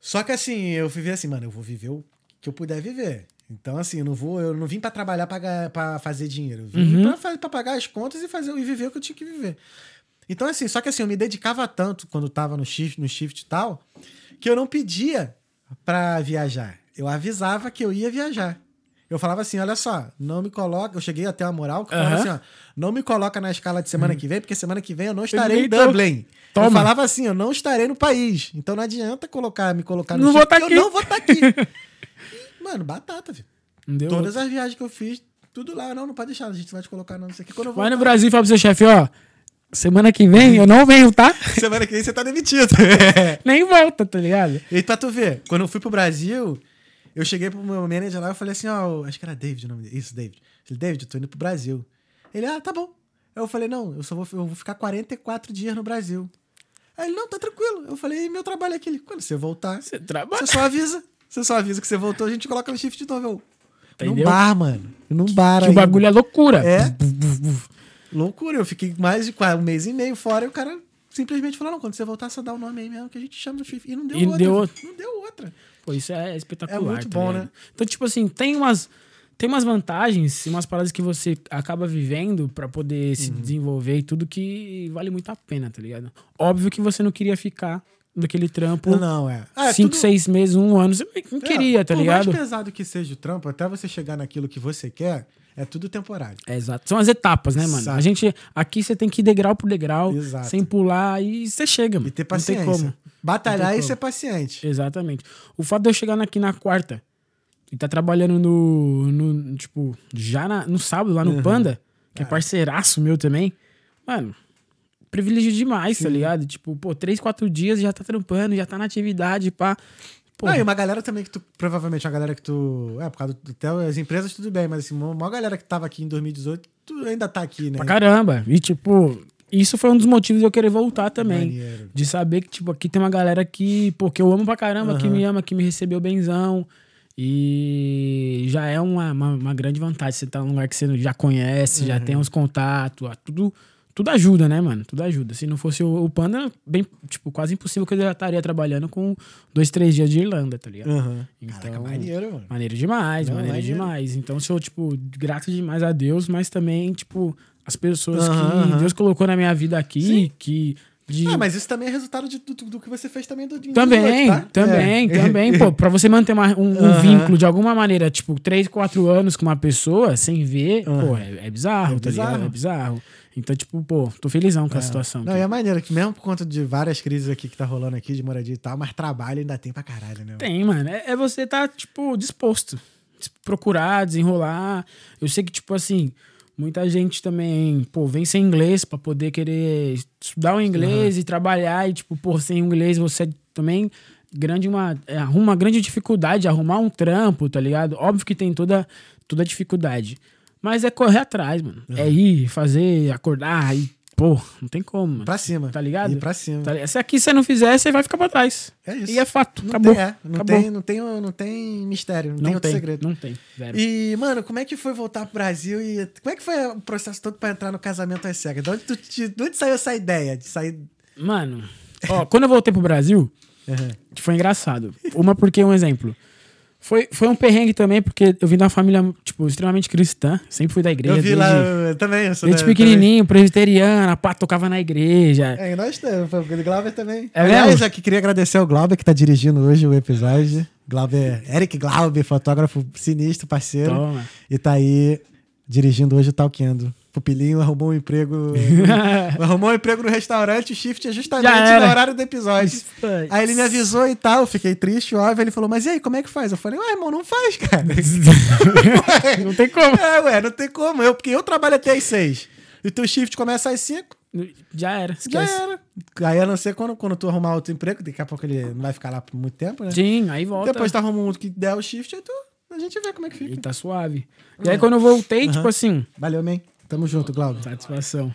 Só que assim, eu fui ver assim, mano, eu vou viver o que eu puder viver. Então, assim, eu não vou, eu não vim pra trabalhar pra fazer dinheiro. Eu vim Uhum. pra pagar as contas e fazer e viver o que eu tinha que viver. Então, assim, só que assim, eu me dedicava tanto quando tava no shift, no shift e tal, que eu não pedia pra viajar. Eu avisava que eu ia viajar. Eu falava assim, olha só, não me coloca. Eu cheguei até a moral que eu falava Aham. assim, ó, não me coloca na escala de semana que vem, porque semana que vem eu não estarei em Eita. Uhum. Dublin. Toma. Eu falava assim, eu não estarei no país. Então não adianta colocar, me colocar no Não vou shift, tá porque aqui. Eu não vou estar aqui. Mano, batata, viu? Não deu Todas as viagens que eu fiz, tudo lá. Não, não pode deixar, a gente vai te colocar não, isso aqui. Quando eu Vai no Brasil e fala pro seu chefe, ó, semana que vem eu não venho, tá? Semana que vem você tá demitido. Nem volta, tá ligado? E pra tu ver, quando eu fui pro Brasil, eu cheguei pro meu manager lá e falei assim, ó, acho que era David o nome dele. Isso, David. Eu falei, David, eu tô indo pro Brasil. Ele, ah, tá bom. Eu falei, não, eu só vou, eu vou ficar 44 dias no Brasil. Aí ele, não, tá tranquilo. Eu falei, meu trabalho é aquele. Quando você voltar, Você trabalha. você só avisa. Você só avisa que você voltou, a gente coloca no shift de novo. Eu, num Entendeu? bar, mano. Num bar Que o ainda. bagulho é loucura. É. Loucura. Eu fiquei mais de quase um mês e meio fora e o cara simplesmente falou, não, quando você voltar, só dá o nome aí mesmo que a gente chama no shift. E não deu E outra. deu. Não deu outra. Pô, isso é espetacular. É muito tá bom, né? Então, tipo assim, tem umas, tem umas vantagens, umas paradas que você acaba vivendo pra poder se Uhum. desenvolver e tudo que vale muito a pena, tá ligado? Óbvio que você não queria ficar naquele trampo Não, é. Ah, é cinco, tudo- seis meses, um ano. Você não é, queria, tá por ligado? mais pesado que seja o trampo, até você chegar naquilo que você quer, é tudo temporário. É, exato. São as etapas, né, mano? Exato. A gente. Aqui você tem que ir degrau por degrau, Exato. sem pular e você chega, mano. E ter Não tem paciência. como. Batalhar tem e como. ser paciente. Exatamente. O fato de eu chegar aqui na quarta e tá trabalhando no, no tipo, já na- no sábado lá no Uhum. Panda, que é parceiraço meu também, mano, privilégio demais, tá ligado? Tipo, pô, três, quatro dias já tá trampando, já tá na atividade, pá. Pô, Ah, e uma galera também que tu, provavelmente, uma galera que tu. É, por causa do. Até as empresas, tudo bem, mas assim, uma galera que tava aqui em 2018, tu ainda tá aqui, né? pra caramba. E, tipo, isso foi um dos motivos de eu querer voltar também. Maneiro. De saber que, tipo, aqui tem uma galera que, pô, que eu amo pra caramba, que Aham. me ama, que me recebeu benzão. E já é uma, uma, uma grande vantagem você estar num lugar que você já conhece, já Uhum. tem uns contatos, tudo, tudo ajuda, né, mano? Tudo ajuda. Se não fosse o, o Panda, bem, tipo, quase impossível que eu já estaria trabalhando com dois, três dias de Irlanda, tá ligado? Aham. Então, Caraca, maneiro, mano. Maneiro demais, Não, maneiro, maneiro. demais. Então, sou, tipo, grato demais a Deus, mas também, tipo, as pessoas Aham, que aham. Deus colocou na minha vida aqui, Sim. que. De... Ah, mas isso também é resultado de, do, do que você fez também do Também, 18, tá? também, É. também. Pô, pra você manter uma- um, um Aham. vínculo de alguma maneira, tipo, 3, 4 anos com uma pessoa sem ver, Aham. pô, é, é bizarro, É tá ligado? bizarro. É bizarro. Então, tipo, pô, tô felizão com a É. situação. Não, e é maneiro que mesmo por conta de várias crises aqui que tá rolando aqui de moradia e tal, mas trabalho ainda tem pra caralho, né? Tem, mano. É, é você tá, tipo, disposto. Procurar, desenrolar. Eu sei que, tipo assim, muita gente também, pô, vem sem inglês pra poder querer estudar o inglês e trabalhar. E, tipo, pô, sem inglês você também grande uma, é, arruma uma grande dificuldade de arrumar um trampo, tá ligado? Óbvio que tem toda, toda dificuldade. Mas é correr atrás, mano. É ir, fazer, acordar e, pô, não tem como, mano. Pra cima. Tá ligado? E pra cima. Tá? Se aqui você não fizer, você vai ficar pra trás. É isso. E é fato. Não acabou. tem, é, não, acabou. tem, não, tem, não tem mistério, não, tem Não outro tem, segredo. não tem. Zero. E, mano, como é que foi voltar pro Brasil e como é que foi o processo todo pra entrar no casamento às cegas? De onde, tu, de onde saiu essa ideia de sair? Mano, ó, quando eu voltei pro Brasil, Uhum. foi engraçado. Uma porque, um exemplo. Foi, foi um perrengue também, porque eu vim de uma família, tipo, extremamente cristã. Sempre fui da igreja. Eu vi lá desde, eu também, eu sou desde da- pequenininho, presbiteriana, pá, tocava na igreja. também. É, e nós temos, o Glauber também. É Aliás, mesmo? aqui queria agradecer ao Glauber que tá dirigindo hoje o episódio. Glauber, Eric Glauber, fotógrafo sinistro, parceiro. Toma. E tá aí dirigindo hoje o Talkendo. Pupilinho arrumou um emprego. arrumou um emprego no restaurante, o shift é justamente Já no horário do episódio. Aí ele me avisou e tal, fiquei triste, óbvio. Ele falou, mas e aí, como é que faz? Eu falei, ué, irmão, não faz, cara. não tem como. é, ué, não tem como. Eu, porque eu trabalho até às seis. E o teu shift começa às cinco, Já era, já esquece. era. Aí a não ser quando, quando tu arrumar outro emprego, daqui a pouco ele não vai ficar lá por muito tempo, né? Sim, aí volta. Depois tu arruma um que der o shift, aí tu, a gente vê como é que E fica. tá suave. E aí quando eu voltei, Aham. tipo assim, Valeu, man. Tamo junto, Glauber. Satisfação.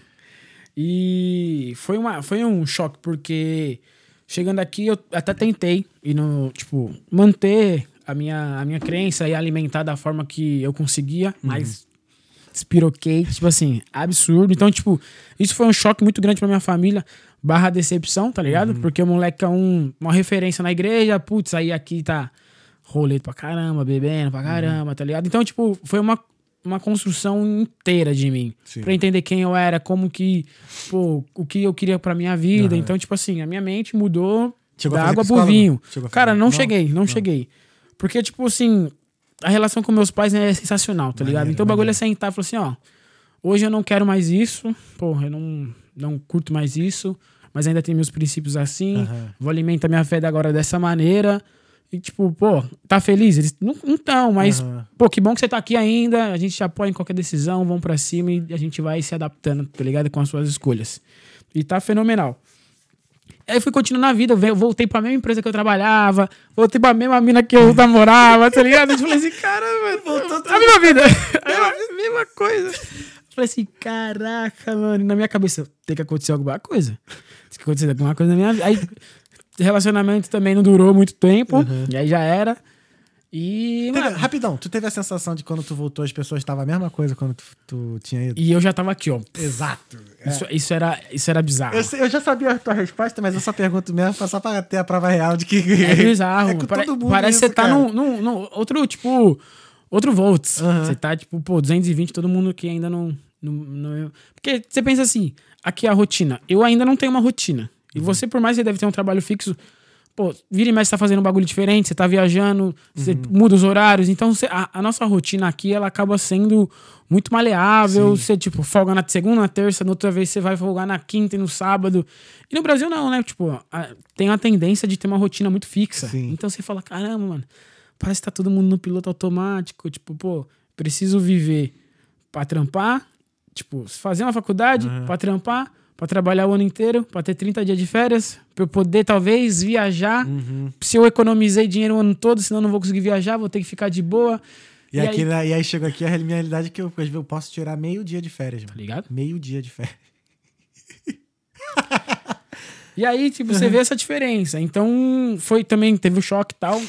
E foi, uma, foi um choque, porque chegando aqui eu até tentei e no, tipo, manter a minha, a minha crença e alimentar da forma que eu conseguia, mas espiroquei, tipo assim, absurdo. Então, tipo, isso foi um choque muito grande pra minha família, barra decepção, tá ligado? Porque o moleque é um, uma referência na igreja, putz, aí aqui tá rolê pra caramba, bebendo pra caramba, tá ligado? Então, tipo, foi uma, uma construção inteira de mim. Pra entender quem eu era, como que, pô, o que eu queria pra minha vida. Aham. Então, tipo assim, a minha mente mudou Chegou da água pro psicólogo? vinho. Cara, não, Não? cheguei, não, cheguei. Porque, tipo assim, a relação com meus pais é sensacional, tá ligado? Maneiro, Então o bagulho maneiro. é sentar e falar assim, ó, hoje eu não quero mais isso, porra, eu não, não curto mais isso, mas ainda tenho meus princípios assim, Aham. vou alimentar minha fé agora dessa maneira. E, tipo, pô, tá feliz? Eles não estão, mas, Aham. pô, que bom que você tá aqui ainda. A gente te apoia em qualquer decisão, vamos pra cima e a gente vai se adaptando, tá ligado? Com as suas escolhas. E tá fenomenal. Aí fui continuando na vida, eu voltei pra mesma empresa que eu trabalhava, voltei pra mesma mina que eu namorava, tá ligado? Eu falei assim, cara, mano, voltou a mesma vida. a mesma coisa. Eu falei assim, caraca, mano. E na minha cabeça, tem que acontecer alguma coisa. Tem que acontecer alguma coisa na minha vida. Aí, relacionamento também não durou muito tempo, e aí já era. E, Teve- mano, rapidão, tu teve a sensação de quando tu voltou as pessoas estavam a mesma coisa quando tu, tu tinha ido? e eu já tava aqui, ó. Exato. Isso, isso, era, isso era bizarro. Eu, eu já sabia a tua resposta, mas eu só pergunto mesmo só pra ter a prova real de que. É bizarro. É Pare- todo mundo parece que você tá num, num, num outro, tipo, outro volts. Aham. Você tá, tipo, pô, 220, todo mundo que ainda não, não, não- Porque você pensa assim, aqui é a rotina. Eu ainda não tenho uma rotina. E Uhum. você, por mais que você deve ter um trabalho fixo, pô, vira e mexe, você tá fazendo um bagulho diferente, você tá viajando, você Uhum. muda os horários. Então, você- a, a nossa rotina aqui, ela acaba sendo muito maleável. Sim. Você, tipo, folga na segunda, na terça, na outra vez você vai folgar na quinta e no sábado. E no Brasil não, né? Tipo, a- tem a tendência de ter uma rotina muito fixa. Sim. Então você fala, caramba, mano, parece que tá todo mundo no piloto automático. Tipo, pô, preciso viver pra trampar, tipo, fazer uma faculdade pra trampar, pra trabalhar o ano inteiro, pra ter 30 dias de férias, pra eu poder talvez viajar. Uhum. Se eu economizei dinheiro o ano todo, senão eu não vou conseguir viajar, vou ter que ficar de boa. E, aqui, né, e aí chegou aqui a minha realidade que eu, eu posso tirar meio dia de férias, Tá mano. ligado? Meio dia de férias. E aí, tipo, você vê essa diferença. Então, foi também, teve o choque e tal.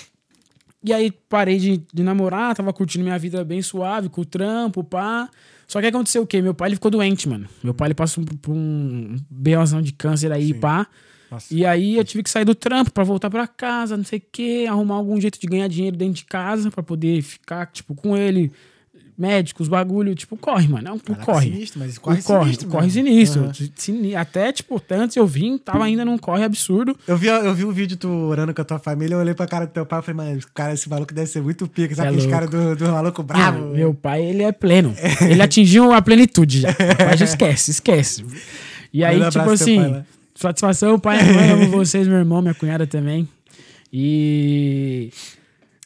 E aí parei de, de namorar, tava curtindo minha vida bem suave, com o trampo, pá. Só que aconteceu o quê? Meu pai ele ficou doente, mano. Meu pai ele passou por, um BOzão de câncer aí, Sim. pá. Nossa. E aí eu tive que sair do trampo pra voltar pra casa, não sei o quê, arrumar algum jeito de ganhar dinheiro dentro de casa pra poder ficar, tipo, com ele, médicos, bagulho, tipo, corre, mano. É um Caraca, corre. Sinistro, mas corre, corre, sinistro. corre sinistro. Aham. Sini- Até, tipo, antes eu vim, tava ainda num corre absurdo. Eu vi, eu vi um vídeo tu orando com a tua família, eu olhei pra cara do teu pai e falei, mano, cara, esse maluco deve ser muito pica. Sabe É aqueles louco. caras do, do maluco bravo? Mano, meu pai, ele é pleno. Ele atingiu a plenitude já. Já esquece, esquece. E aí, um tipo assim, pai lá. satisfação, pai, mãe, amo vocês, meu irmão, minha cunhada também. E.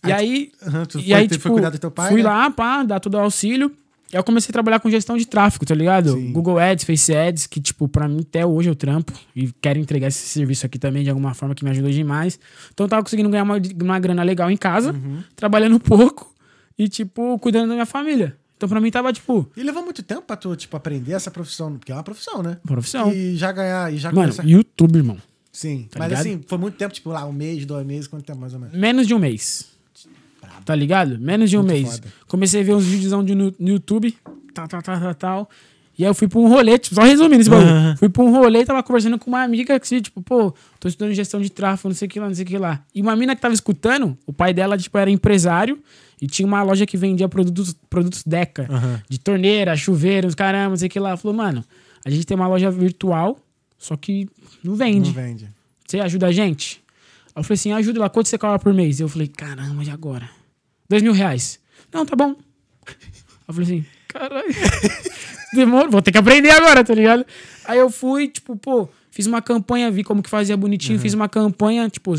E aí. Aham, tu e foi, aí, tipo, foi cuidar do teu pai, fui né? lá, pá, dar todo o auxílio. E eu comecei a trabalhar com gestão de tráfego, tá ligado? Sim. Google Ads, Face Ads, que, tipo, pra mim até hoje eu trampo. E quero entregar esse serviço aqui também de alguma forma que me ajudou demais. Então eu tava conseguindo ganhar uma, uma grana legal em casa, Uhum. trabalhando pouco e, tipo, cuidando da minha família. Então pra mim tava, tipo, E levou muito tempo pra tu, tipo, aprender essa profissão, porque é uma profissão, né? profissão. E já ganhar, e já Mano, começar... YouTube, irmão. Sim, tá mas ligado? assim, foi muito tempo, tipo, lá, um mês, dois meses, quanto tempo mais ou menos? Menos de um mês. Tá ligado? Menos de um Muito mês. foda. Comecei a ver uns vídeos no, no YouTube, tal, tal, tal, tal, tal. E aí eu fui pra um rolê, tipo, só resumindo esse bagulho. Aham. Fui pra um rolê e tava conversando com uma amiga que, assim, tipo, pô, tô estudando gestão de tráfego, não sei o que lá, não sei o que lá. E uma mina que tava escutando, o pai dela, tipo, era empresário e tinha uma loja que vendia produtos, produtos Deca, Aham. de torneira, chuveiros, caramba, não sei o que lá. Falou, mano, a gente tem uma loja virtual, só que não vende. Não vende. Você ajuda a gente? Eu falei assim, ajuda lá, quanto você cobra por mês? Eu falei, caramba, e agora? Dois mil reais. Não, tá bom. Eu falei assim, caralho. Demora, vou ter que aprender agora, tá ligado? Aí eu fui, tipo, pô, fiz uma campanha, vi como que fazia bonitinho, fiz uma campanha, tipo,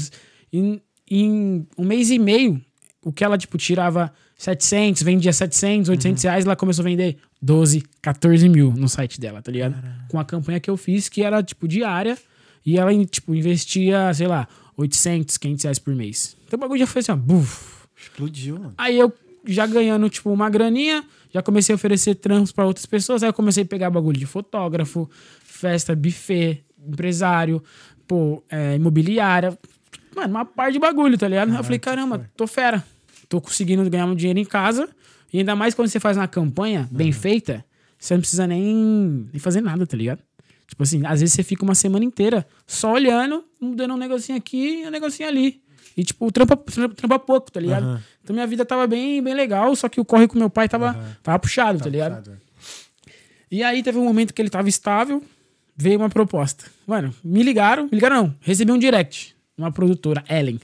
em, em um mês e meio, o que ela, tipo, tirava 700, vendia 700, 800 reais, ela começou a vender 12, 14 mil no site dela, tá ligado? Com a campanha que eu fiz, que era, tipo, diária, e ela, tipo, investia, sei lá, 800, 500 reais por mês. Então o bagulho já foi assim, ó, buf. Explodiu, mano. Aí eu já ganhando, tipo, uma graninha, já comecei a oferecer trampos pra outras pessoas. Aí eu comecei a pegar bagulho de fotógrafo, festa, buffet, empresário, pô, é, imobiliária. Mano, uma par de bagulho, tá ligado? eu falei, caramba, tô fera. Tô conseguindo ganhar um dinheiro em casa. E ainda mais quando você faz uma campanha bem feita, você não precisa nem, nem fazer nada, tá ligado? Tipo assim, às vezes você fica uma semana inteira só olhando, mudando um negocinho aqui e um negocinho ali. E, tipo, trampa, trampa, pouco, tá ligado? Aham. Então minha vida tava bem, bem legal, só que o corre com meu pai tava, Aham. tava puxado, tá, Tá ligado? puxado, é. E aí teve um momento que ele tava estável, veio uma proposta. Mano, me ligaram, me ligaram não, recebi um direct, uma produtora, Ellen.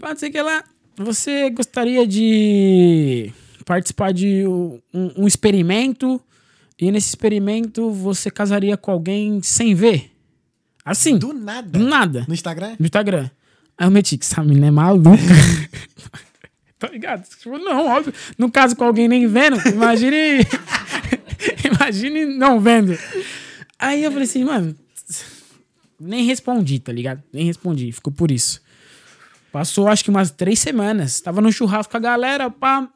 Pode ser que ela, você gostaria de participar de um, um experimento e nesse experimento você casaria com alguém sem ver? Assim, Do nada. do nada No Instagram? no Instagram. Aí eu meti que essa menina é maluca. tá ligado? Tipo, não, óbvio. No caso com alguém nem vendo, imagine. imagine não vendo. Aí eu falei assim, mano. Nem respondi, tá ligado? Nem respondi. Ficou por isso. Passou acho que umas três semanas. Tava no churrasco com a galera, pá.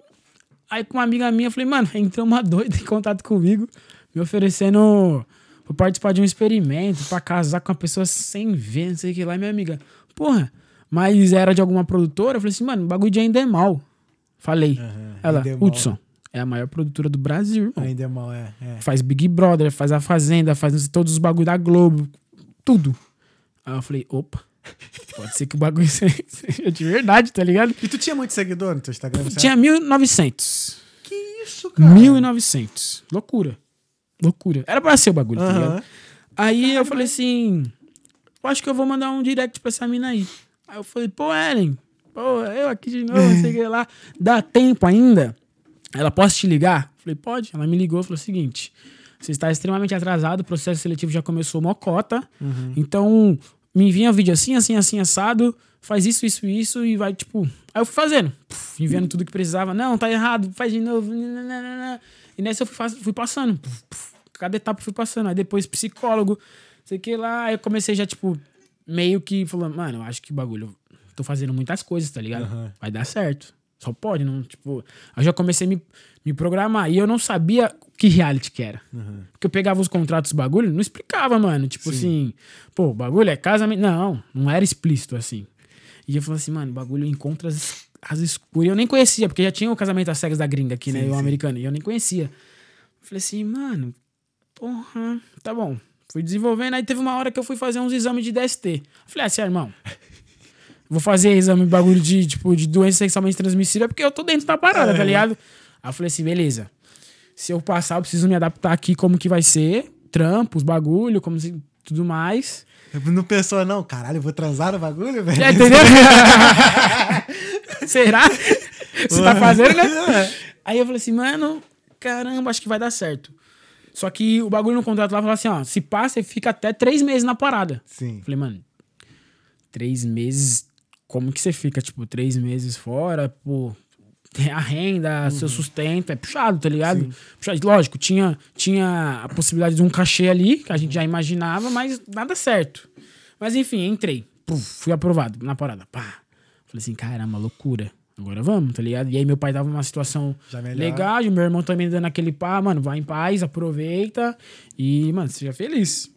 Aí com uma amiga minha, eu falei, mano, entrou uma doida em contato comigo, me oferecendo pra participar de um experimento, pra casar com uma pessoa sem ver, não sei o que lá. E minha amiga, porra, mas era de alguma produtora? Eu falei assim, mano, o bagulho de ainda é mal. Falei. Aham, Ela, Endemol. Hudson, é a maior produtora do Brasil, irmão. Ainda é mal, é. é. Faz Big Brother, faz A Fazenda, faz todos os bagulho da Globo, tudo. Aí eu falei, opa, pode ser que o bagulho seja de verdade, tá ligado? E tu tinha muito seguidor no teu Instagram? você Tinha 1.900. Que isso, cara? 1.900. Loucura. Loucura. Era pra ser o bagulho, tá ligado? Aí eu falei assim, eu acho que eu vou mandar um direct pra essa mina aí. Aí eu falei, pô, Ellen, pô, eu aqui de novo, não sei o que lá. Dá tempo ainda? Ela, posso te ligar? Eu falei, pode. Ela me ligou e falou o seguinte, você está extremamente atrasado, o processo seletivo já começou mocota, então me envia um vídeo assim, assim, assim, assado, faz isso, isso, isso e vai, tipo... Aí eu fui fazendo, puf, enviando tudo que precisava. Não, tá errado, faz de novo. nananana. E nessa eu fui, fui passando. Puf, puf, cada etapa eu fui passando. Aí depois psicólogo, sei que lá. Aí eu comecei já, tipo, meio que falando, mano, eu acho que bagulho, tô fazendo muitas coisas, tá ligado? Aham. Vai dar certo. Só pode, não, tipo... Aí eu já comecei a me, me programar. E eu não sabia que reality que era. Porque eu pegava os contratos do bagulho, não explicava, mano. Tipo assim, pô, o bagulho é casamento. Não, não era explícito assim. E eu falei assim, mano, bagulho encontra as, as escuras. Eu nem conhecia, porque já tinha o casamento às cegas da gringa aqui, né? Sim, O sim. americano. E eu nem conhecia. Eu falei assim, mano, porra, tá bom. Fui desenvolvendo, aí teve uma hora que eu fui fazer uns exames de DST. Falei assim, ah, irmão, vou fazer exame de bagulho de, tipo, de doença sexualmente transmissível porque eu tô dentro da parada, É. tá ligado? Aí eu falei assim, beleza. Se eu passar, eu preciso me adaptar aqui como que vai ser. Trampos, bagulho, como se, tudo mais. Não pensou, não, caralho, eu vou transar no bagulho, velho? É, entendeu? Será? Você tá fazendo, né? Aí eu falei assim, mano, caramba, acho que vai dar certo. Só que o bagulho no contrato lá falava assim, ó, se passa, você fica até três meses na parada. Sim. Falei, mano, três meses, como que você fica, tipo, três meses fora, pô, tem a renda, seu sustento, é puxado, tá ligado? Puxado. Lógico, tinha, tinha a possibilidade de um cachê ali, que a gente já imaginava, mas nada certo. Mas enfim, entrei. Puf, fui aprovado na parada. Pá. Falei assim, caramba, loucura. Agora vamos, tá ligado? E aí meu pai tava numa situação legal, e meu irmão também dando aquele pá, mano, vai em paz, aproveita e, mano, seja feliz.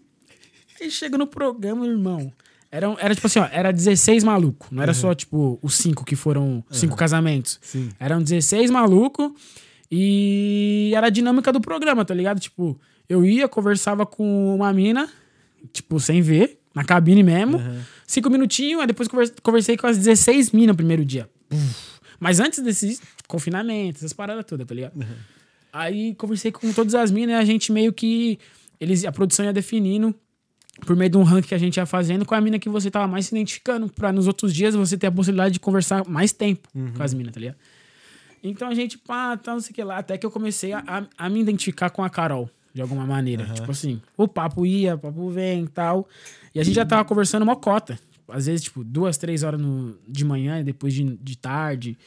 Aí chega no programa, irmão. Era, era tipo assim, ó, era 16 maluco. Não era só, tipo, os cinco que foram cinco casamentos. Sim. Eram 16 maluco e era a dinâmica do programa, tá ligado? Tipo, eu ia, conversava com uma mina, tipo, sem ver, na cabine mesmo. Cinco minutinhos, aí depois converse- conversei com as 16 minas no primeiro dia. Puf. Mas antes desse confinamento, essas paradas todas, tá ligado? Aí conversei com todas as minas e a gente meio que. Eles, a produção ia definindo por meio de um ranking que a gente ia fazendo com a mina que você tava mais se identificando, pra nos outros dias você ter a possibilidade de conversar mais tempo com as minas, tá ligado? Então a gente, pá, tal, não sei o que lá, até que eu comecei a, a, a me identificar com a Carol, de alguma maneira. Tipo assim, o papo ia, o papo vem e tal. E a gente já tava conversando uma cota. Às vezes, tipo, duas, três horas no, de manhã e depois de, de tarde.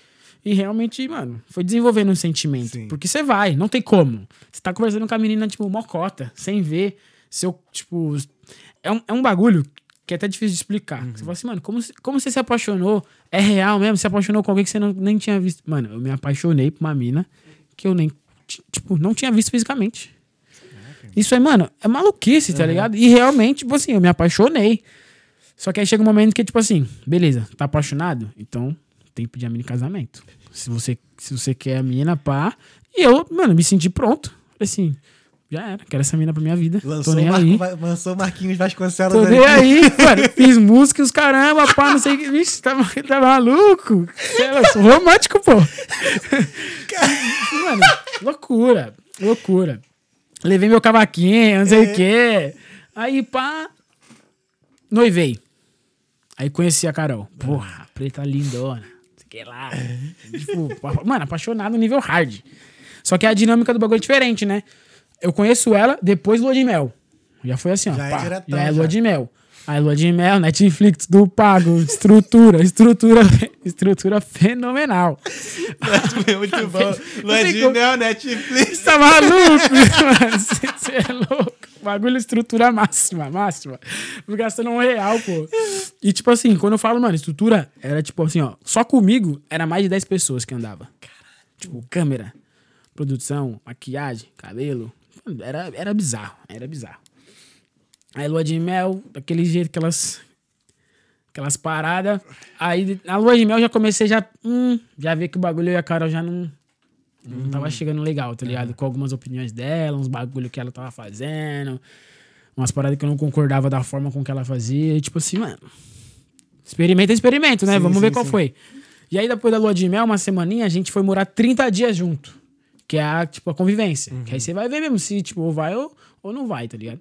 E realmente, mano, foi desenvolvendo um sentimento. Sim. Porque você vai, não tem como. Você tá conversando com a menina, tipo, mocota, sem ver. Seu, tipo. É um, é um bagulho que é até difícil de explicar. Você fala assim, mano, como, como você se apaixonou? É real mesmo? Você se apaixonou com alguém que você não, nem tinha visto. Mano, eu me apaixonei por uma mina que eu nem, ti- tipo, não tinha visto fisicamente. Isso aí, mano, é maluquice, tá ligado? E realmente, tipo assim, eu me apaixonei. Só que aí chega um momento que, tipo assim, beleza, tá apaixonado? Então tem que pedir a mina em casamento. Se você, se você quer a mina, pá. E eu, mano, me senti pronto. Falei assim, já era, quero essa mina pra minha vida. Lançou, Tô nem Mar- aí. lançou Marquinhos Vasconcelos Tô nem aí, mano. Fiz música os caramba, pá, não sei o que. Vixe, tá, tá maluco? Eu sou romântico, pô. mano, loucura, loucura. Levei meu cavaquinho, não sei o quê. Aí, pá, noivei. Aí conheci a Carol. Porra, preta lindona. Sei lá. Tipo, mano, apaixonado nível hard. Só que a dinâmica do bagulho é diferente, né? Eu conheço ela depois lua de mel. Já foi assim, ó. Já é pá, diretão, já é lua já. de mel. Aí lua de mel, Netflix do pago, estrutura, estrutura, estrutura fenomenal. Muito bom. Lua de mel, Netflix. Você tá maluco? mano? Você é louco. Bagulho estrutura máxima, máxima. Fui gastando um real, pô. E tipo assim, quando eu falo, mano, estrutura, era tipo assim, ó. Só comigo era mais de 10 pessoas que andava. Tipo, câmera, produção, maquiagem, cabelo. Era, era bizarro, era bizarro. Aí lua de mel, daquele jeito, aquelas. Aquelas paradas. Aí na lua de mel já comecei já. Hum, já ver que o bagulho e a Carol já não. Não tava chegando legal, tá ligado? Com algumas opiniões dela, uns bagulho que ela tava fazendo, umas paradas que eu não concordava da forma com que ela fazia. E tipo assim, mano. Experimenta, experimento, né? Sim, Vamos sim, ver qual sim. foi. E aí, depois da lua de mel, uma semaninha, a gente foi morar 30 dias junto. Que é a, tipo, a convivência. Que aí você vai ver mesmo se, tipo, ou vai ou, ou não vai, tá ligado?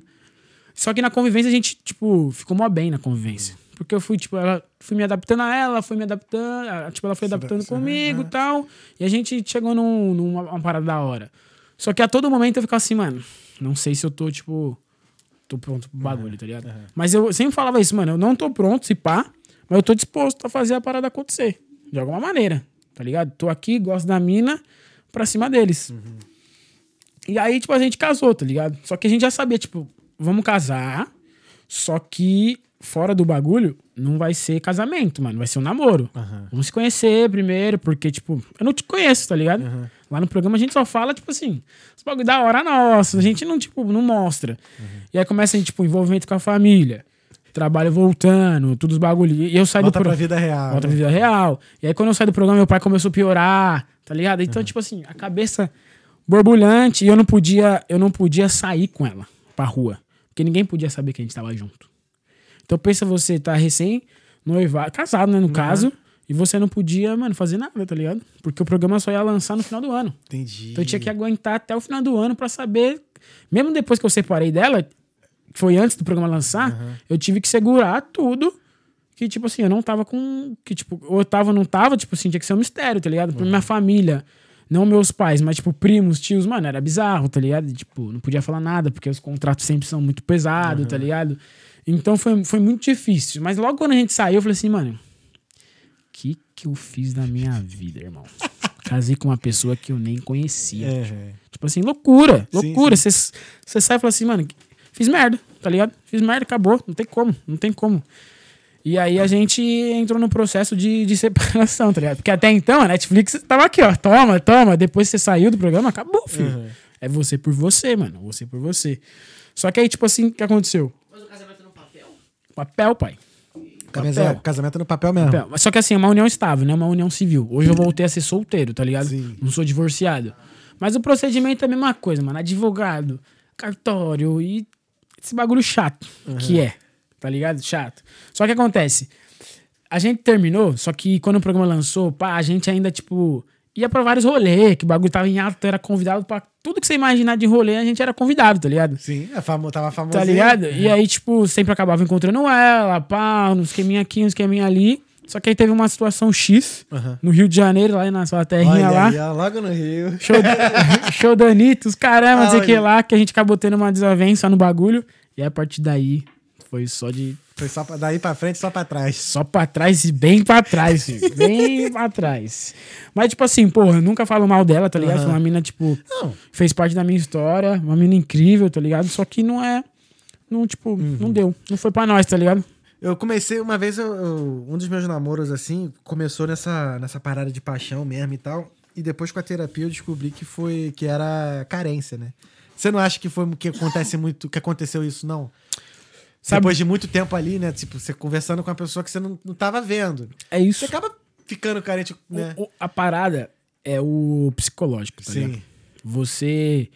Só que na convivência a gente, tipo, ficou mó bem na convivência. Porque eu fui, tipo, ela fui me adaptando a ela, fui me adaptando, tipo, ela foi adaptando adap- comigo e tal. E a gente chegou num, numa uma parada da hora. Só que a todo momento eu ficava assim, mano, não sei se eu tô, tipo, tô pronto pro bagulho, tá ligado? Mas eu sempre falava isso, mano, eu não tô pronto, se pá, mas eu tô disposto a fazer a parada acontecer. De alguma maneira, tá ligado? Tô aqui, gosto da mina, pra cima deles. E aí, tipo, a gente casou, tá ligado? Só que a gente já sabia, tipo, vamos casar, só que fora do bagulho não vai ser casamento, mano. Vai ser um namoro. Vamos se conhecer primeiro, porque, tipo, eu não te conheço, tá ligado? Lá no programa a gente só fala, tipo assim, os bagulho da hora nossa. A gente não, tipo, não mostra. E aí começa, tipo, envolvimento com a família. trabalho voltando, todos os bagulho. E eu saí Volta do pra pro... vida real. Volta né? pra vida real. E aí, quando eu saí do programa, meu pai começou a piorar, tá ligado? Então, tipo assim, a cabeça borbulhante e eu não podia, eu não podia sair com ela pra rua. Porque ninguém podia saber que a gente tava junto. Então, pensa você tá recém noivado, casado, né, no caso, e você não podia, mano, fazer nada, tá ligado? Porque o programa só ia lançar no final do ano. Entendi. Então eu tinha que aguentar até o final do ano pra saber. Mesmo depois que eu separei dela, que foi antes do programa lançar, eu tive que segurar tudo. Que, tipo assim, eu não tava com. Que, tipo, ou eu tava ou não tava, tipo assim, tinha que ser um mistério, tá ligado? Pra minha família. Não meus pais, mas, tipo, primos, tios, mano, era bizarro, tá ligado? Tipo, não podia falar nada, porque os contratos sempre são muito pesados, tá ligado? Então foi, foi muito difícil. Mas logo quando a gente saiu, eu falei assim, mano, que que eu fiz na minha vida, irmão? Casei com uma pessoa que eu nem conhecia. É, Tipo assim, loucura, loucura. Você sai e fala assim, mano, fiz merda, tá ligado? Fiz merda, acabou. Não tem como, não tem como. E aí a gente entrou no processo de, de separação, tá ligado? Porque até então a Netflix tava aqui, ó. Toma, toma. Depois você saiu do programa, acabou, filho. Uhum. É você por você, mano. Você por você. Só que aí, tipo assim, o que aconteceu? Mas o casamento no papel? Papel, pai. Casamento, Papel. casamento no papel mesmo. Papel. Só que assim, é uma união estável, né? Uma união civil. Hoje eu voltei a ser solteiro, tá ligado? Sim. Não sou divorciado. Mas o procedimento é a mesma coisa, mano. Advogado, cartório e esse bagulho chato que é, tá ligado? Chato. Só que acontece, a gente terminou, só que quando o programa lançou, pá, a gente ainda, tipo, ia pra vários rolês, que o bagulho tava em alta, era convidado pra tudo que você imaginar de rolê, a gente era convidado, tá ligado? Sim, é famo, tava famoso. Tá ligado? E aí, tipo, sempre acabava encontrando ela, pá, um esqueminha aqui, um esqueminha ali. Só que aí teve uma situação X Aham. no Rio de Janeiro, lá na sua terrinha Olha lá. aí, ó, logo no Rio. Show, show da Anitta, os caramba, não sei que lá, que a gente acabou tendo uma desavença no bagulho. E aí, a partir daí, foi só de. Foi só pra, daí pra frente, só pra trás. Só pra trás e bem pra trás, filho. Bem pra trás. Mas, tipo assim, porra, eu nunca falo mal dela, tá ligado? Aham. Foi uma mina, tipo, Não. fez parte da minha história, uma mina incrível, tá ligado? Só que não é. Não, tipo, não deu. Não foi pra nós, tá ligado? Eu comecei, uma vez, eu- eu- um dos meus namoros, assim, começou nessa, nessa parada de paixão mesmo e tal. E depois com a terapia eu descobri que foi, que era carência, né? Você não acha que foi o que acontece muito, que aconteceu isso, não? Sabe- Depois de muito tempo ali, né? Tipo, você conversando com uma pessoa que você não, não tava vendo. É isso. Você acaba ficando carente, né? O- o- a parada é o psicológico, tá Sim. ligado? Você.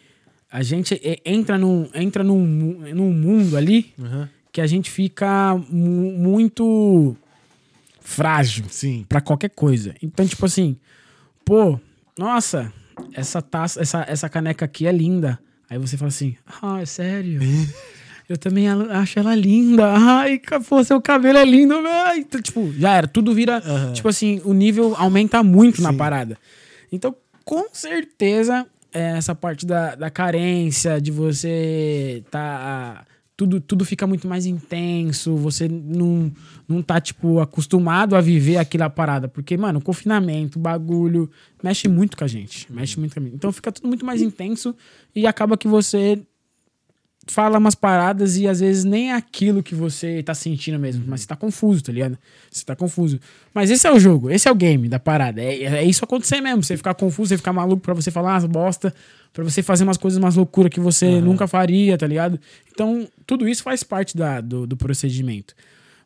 A gente entra num, entra num, num mundo ali Uhum. que a gente fica mu- muito frágil Sim. pra qualquer coisa. Então, tipo assim, pô, nossa, essa taça, essa, essa caneca aqui é linda. Aí você fala assim, ah, é sério? Eu também acho ela linda. Ai, pô, seu cabelo é lindo. Ai, tipo, já era. Tudo vira. Aham. Tipo assim, o nível aumenta muito na Sim. parada. Então, com certeza, é, essa parte da, da carência, de você tá. Tudo, tudo fica muito mais intenso, você não, não tá, tipo, acostumado a viver aquela parada. Porque, mano, confinamento, bagulho, mexe muito com a gente. Mexe muito com a gente. Então fica tudo muito mais intenso e acaba que você fala umas paradas e às vezes nem é aquilo que você tá sentindo mesmo, mas você tá confuso, tá ligado? Você tá confuso. Mas esse é o jogo, esse é o game da parada. É, é isso acontecer mesmo, você ficar confuso, você ficar maluco pra você falar umas bosta, pra você fazer umas coisas, umas loucuras que você nunca faria, tá ligado? Então, tudo isso faz parte da, do, do procedimento.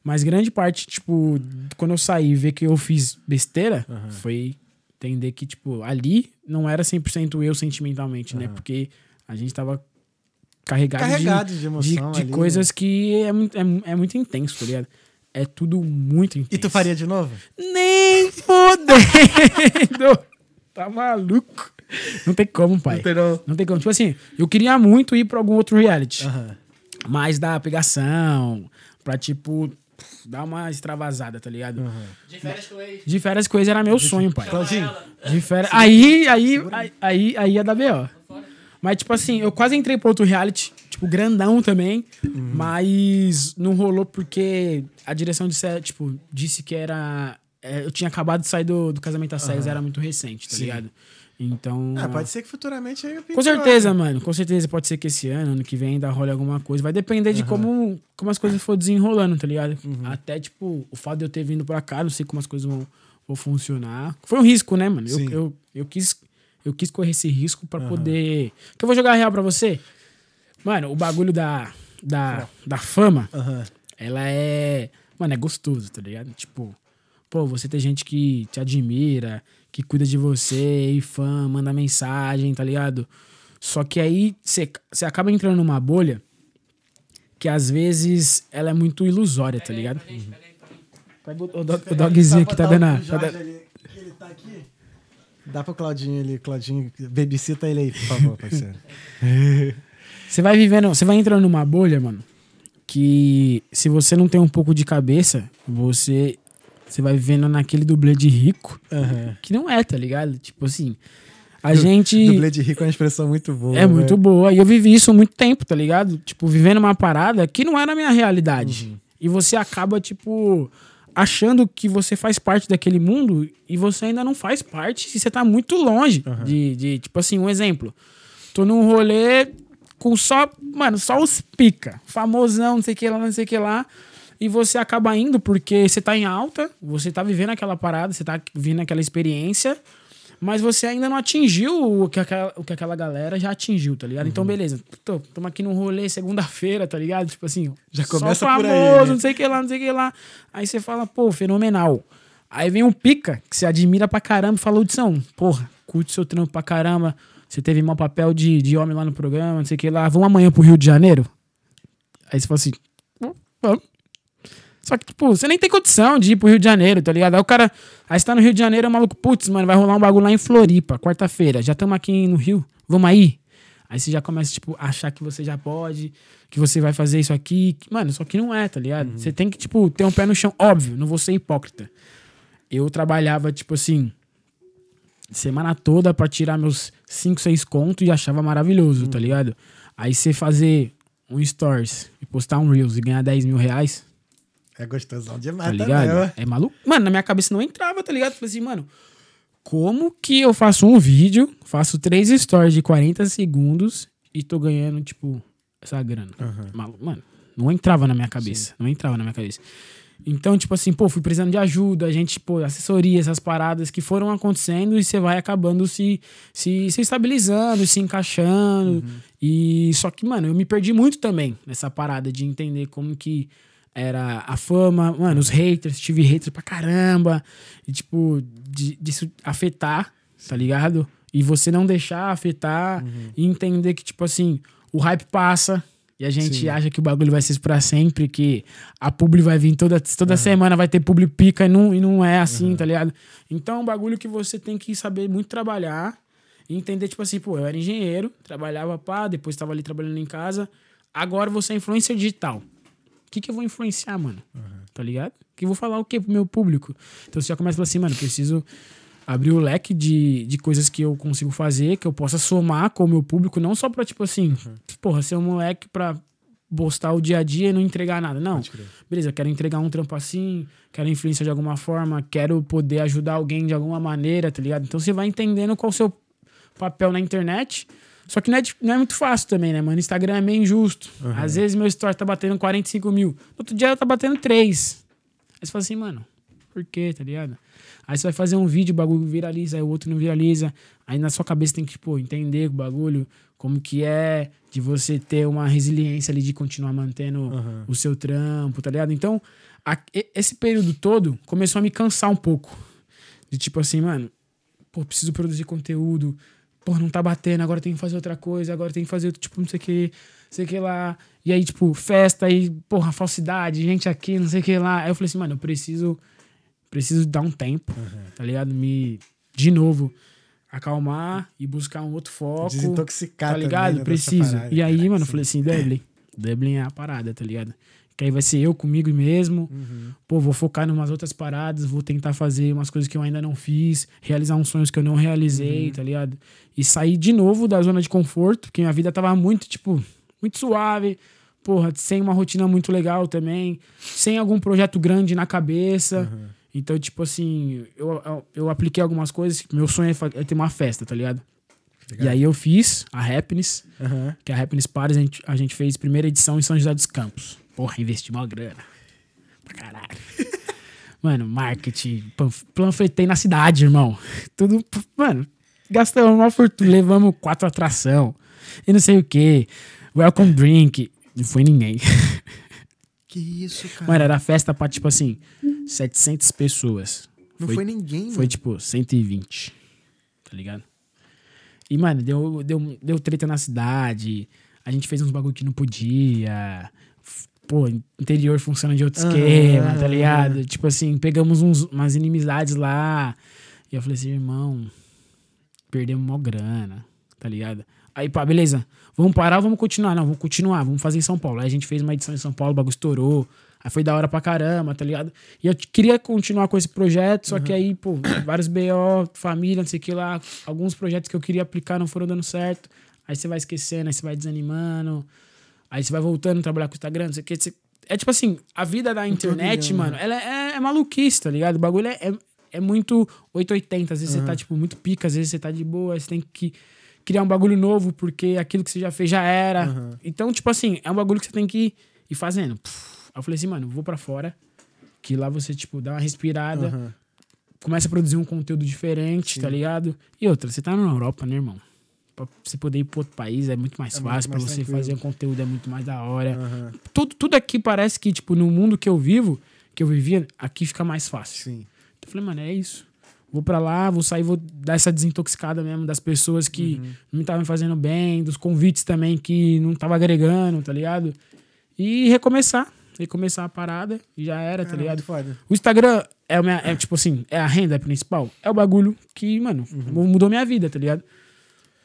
Mas grande parte, tipo, quando eu saí e ver que eu fiz besteira, foi entender que, tipo, ali não era 100% eu sentimentalmente, né? Porque a gente tava carregado, de- Carregado de de, emoção de ali, coisas que é muito, é, é muito intenso, tá ligado? É tudo muito intenso. E tu faria de novo? Nem fodendo! tá maluco? Não tem como, pai. Não tem não. Não tem como. Tipo assim, eu queria muito ir pra algum outro reality. Aham. Mais da pegação, pra, tipo, dar uma extravasada, tá ligado? De férias com ex. De férias com era meu sonho, pai. Claudinho. De férias. Aí, aí, aí, aí, aí ia dar B.O. Mas, tipo assim, eu quase entrei pra outro reality, tipo, grandão também. Mas não rolou porque a direção disse, tipo, disse que era. é, eu tinha acabado de sair do, do casamento às cegas, era muito recente, tá Sim. ligado? Então. Ah, pode ser que futuramente aí eu Com certeza, mano. Com certeza pode ser que esse ano, ano que vem, ainda role alguma coisa. Vai depender de como, como as coisas for desenrolando, tá ligado? Uhum. Até, tipo, o fato de eu ter vindo pra cá, não sei como as coisas vão, vão funcionar. Foi um risco, né, mano? Eu, eu, eu, quis, eu quis correr esse risco pra poder. Que eu vou jogar real pra você. Mano, o bagulho da, da, da fama Aham. ela é. Mano, é gostoso, tá ligado? Tipo, pô, você tem gente que te admira, que cuida de você, e fã, manda mensagem, tá ligado? Só que aí você você acaba entrando numa bolha que às vezes ela é muito ilusória, tá ligado? Pega o, o, dog- o dogzinho aqui tá dando. a- Tá dando ele tá aqui. Dá pro Claudinho ali, Claudinho, babysita ele aí, por favor, parceiro. Você vai vivendo, você vai entrando numa bolha, mano, que se você não tem um pouco de cabeça, você você vai vivendo naquele dublê de rico, Aham. que não é, tá ligado? Tipo assim, a gente Dublê de rico é uma expressão muito boa. é muito né? boa e eu vivi isso há muito tempo, tá ligado? Tipo, vivendo uma parada que não era a minha realidade. E você acaba tipo achando que você faz parte daquele mundo e você ainda não faz parte e você tá muito longe de, de, tipo assim, um exemplo. Tô num rolê com só, mano, só os pica, famosão, não sei o que lá, não sei o que lá. E você acaba indo porque você tá em alta, você tá vivendo aquela parada, você tá vivendo aquela experiência, mas você ainda não atingiu o que aquela, o que aquela galera já atingiu, tá ligado? Uhum. Então, beleza. Tô, tamo aqui num rolê segunda-feira, tá ligado? Tipo assim, Já só começa famoso, por aí, né? não sei o que lá, não sei o que lá. Aí você fala, pô, fenomenal. Aí vem um pica que você admira pra caramba e fala, Hudson, porra, curte seu trampo pra caramba. Você teve mau papel de, de homem lá no programa, não sei o que lá. Vamos amanhã pro Rio de Janeiro? Aí você fala assim, "Hum, vamos. Só que, tipo, você nem tem condição de ir pro Rio de Janeiro, tá ligado? Aí o cara. Aí você tá no Rio de Janeiro, é maluco, putz, mano, vai rolar um bagulho lá em Floripa, quarta-feira. Já estamos aqui no Rio, vamos aí? Aí você já começa, tipo, a achar que você já pode, que você vai fazer isso aqui. Mano, só que não é, tá ligado? Você tem que, tipo, ter um pé no chão. Óbvio, não vou ser hipócrita. Eu trabalhava, tipo assim, semana toda pra tirar meus 5, 6 contos e achava maravilhoso, tá ligado? Aí você fazer um stories e postar um Reels e ganhar 10 mil reais, É gostosão tá demais ligado? também. É maluco. Mano, na minha cabeça não entrava, tá ligado? Falei assim, mano, como que eu faço um vídeo, faço três stories de 40 segundos e tô ganhando, tipo, essa grana? Maluco, mano, não entrava na minha cabeça. Não entrava na minha cabeça. Então, tipo assim, pô, fui precisando de ajuda, a gente, pô, assessoria, essas paradas que foram acontecendo e você vai acabando se, se, se estabilizando, se encaixando. E só que, mano, eu me perdi muito também nessa parada de entender como que era a fama, mano, os haters, tive haters pra caramba. E, tipo, de, disso afetar, tá ligado? E você não deixar afetar e entender que, tipo assim, o hype passa. E a gente Sim. acha que o bagulho vai ser pra sempre, que a publi vai vir toda, toda semana, vai ter publi pica e não, e não é assim, tá ligado? Então é um bagulho que você tem que saber muito trabalhar e entender, tipo assim, pô, eu era engenheiro, trabalhava pá, depois tava ali trabalhando em casa, agora você é influencer digital. O que, que eu vou influenciar, mano? Tá ligado? Que eu vou falar o quê pro meu público? Então você já começa a falar assim, mano, preciso abrir o leque de, de coisas que eu consigo fazer, que eu possa somar com o meu público, não só pra, tipo assim, porra, ser um moleque pra postar o dia a dia e não entregar nada. Não. Beleza, quero entregar um trampo assim, quero influenciar de alguma forma, quero poder ajudar alguém de alguma maneira, tá ligado? Então você vai entendendo qual o seu papel na internet. Só que não é, não é muito fácil também, né, mano? Instagram é meio injusto. Às vezes meu story tá batendo 45 mil. Outro dia tá batendo 3. Aí você fala assim, mano, por quê, tá ligado? Aí você vai fazer um vídeo, o bagulho viraliza, aí o outro não viraliza. Aí na sua cabeça tem que, tipo, entender o bagulho, como que é de você ter uma resiliência ali de continuar mantendo o seu trampo, tá ligado? Então, a- esse período todo começou a me cansar um pouco. De tipo assim, mano, pô, preciso produzir conteúdo. Pô, não tá batendo, agora tem que fazer outra coisa, agora tem que fazer, tipo, não sei o que, não sei o que lá. E aí, tipo, festa aí, porra, falsidade, gente aqui, não sei o que lá. Aí eu falei assim, mano, eu preciso, preciso dar um tempo, tá ligado? Me, de novo, acalmar e buscar um outro foco. Desintoxicar Tá também, ligado? né, dessa Preciso. parada. E aí, Caraca, mano, eu falei assim, Dublin, Dublin é a parada, tá ligado? Que aí vai ser eu comigo mesmo. Uhum. Pô, vou focar em umas outras paradas, vou tentar fazer umas coisas que eu ainda não fiz, realizar uns sonhos que eu não realizei, Uhum. tá ligado? E sair de novo da zona de conforto, porque minha vida tava muito, tipo, muito suave. Porra, sem uma rotina muito legal também, sem algum projeto grande na cabeça. Uhum. Então, tipo assim, eu, eu, eu apliquei algumas coisas. Meu sonho é, é ter uma festa, tá ligado? E aí eu fiz a Happiness, Aham. que a Happiness Paris a gente, a gente fez primeira edição em São José dos Campos. Porra, investi uma grana. Pra caralho. Mano, marketing, panf- panfletei na cidade, irmão. Tudo, mano, gastamos uma fortuna, levamos quatro atração e não sei o que. Welcome drink. Não foi ninguém. Que isso, cara. Mano, era festa pra, tipo assim, 700 pessoas. não foi, ninguém, Foi mano. tipo 120. Tá ligado? E, mano, deu, deu, deu treta na cidade. A gente fez uns bagulho que não podia. Pô, interior funciona de outro esquema, tá ligado? Tipo assim, pegamos uns, umas inimizades lá. E eu falei assim, irmão, perdemos mó grana, tá ligado? Aí, pá, beleza. Vamos parar ou vamos continuar? Não, vamos continuar, vamos fazer em São Paulo. Aí a gente fez uma edição em São Paulo, o bagulho estourou. Aí foi da hora pra caramba, tá ligado? E eu queria continuar com esse projeto, só que aí, pô, vários BO, família, não sei o que lá. Alguns projetos que eu queria aplicar não foram dando certo. Aí você vai esquecendo, aí você vai desanimando. Aí você vai voltando a trabalhar com o Instagram, não sei o que. você- É tipo assim, a vida da internet, mano, ela é, é maluquice, tá ligado? O bagulho é, é, é muito 880. Às vezes você tá, tipo, muito pica, às vezes você tá de boa, aí você tem que criar um bagulho novo, porque aquilo que você já fez já era. Então, tipo assim, é um bagulho que você tem que ir fazendo. Puf. Aí eu falei assim, mano, vou pra fora, que lá você, tipo, dá uma respirada, Aham. começa a produzir um conteúdo diferente, tá ligado? E outra, você tá na Europa, né, irmão? Pra você poder ir pra outro país é muito mais É fácil, pra você tranquilo. fazer um conteúdo é muito mais da hora. Aham. Tudo, tudo aqui parece que, tipo, no mundo que eu vivo, que eu vivia, aqui fica mais fácil. Sim. Então eu falei, mano, é isso. Vou pra lá, vou sair, vou dar essa desintoxicada mesmo das pessoas que não me estavam fazendo bem, dos convites também que não tava agregando, tá ligado? E recomeçar. Recomeçar a parada e já era, tá ligado? foda. O Instagram é, minha, é tipo assim, é a renda principal. É o bagulho que, mano, mudou minha vida, tá ligado?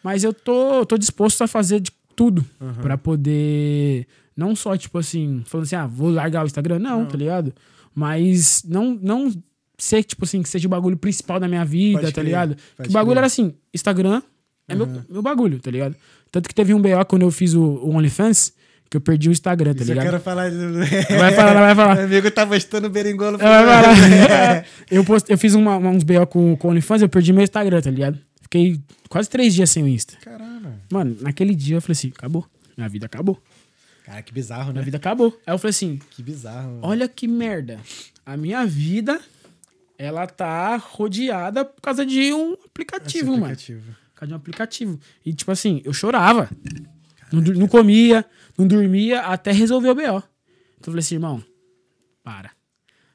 Mas eu tô, tô disposto a fazer de tudo pra poder. Não só, tipo assim, falando assim, ah, vou largar o Instagram. Não, tá ligado? Mas não, não ser, tipo assim, que seja o bagulho principal da minha vida, Pode tá crer, ligado? pode Que o bagulho crer. era assim, Instagram é meu, meu bagulho, tá ligado? Tanto que teve um BO quando eu fiz o, o OnlyFans, que eu perdi o Instagram, tá Isso eu ligado? quero falar. Vai falar, vai falar. Meu amigo tá postando berimbolo. Ela vai falar. eu, post, eu fiz uma- uns BO com, com o OnlyFans, eu perdi meu Instagram, tá ligado? Fiquei quase três dias sem o Insta. Caramba. Mano, naquele dia eu falei assim, acabou. Minha vida acabou. Cara, que bizarro, né? Minha vida acabou. Aí eu falei assim, Que bizarro. mano. olha que merda. A minha vida, ela tá rodeada por causa de um Esse aplicativo, mano. aplicativo. Por causa de um aplicativo. E tipo assim, eu chorava. Não, não comia, não dormia, até resolver o BO. Então eu falei assim, irmão, para.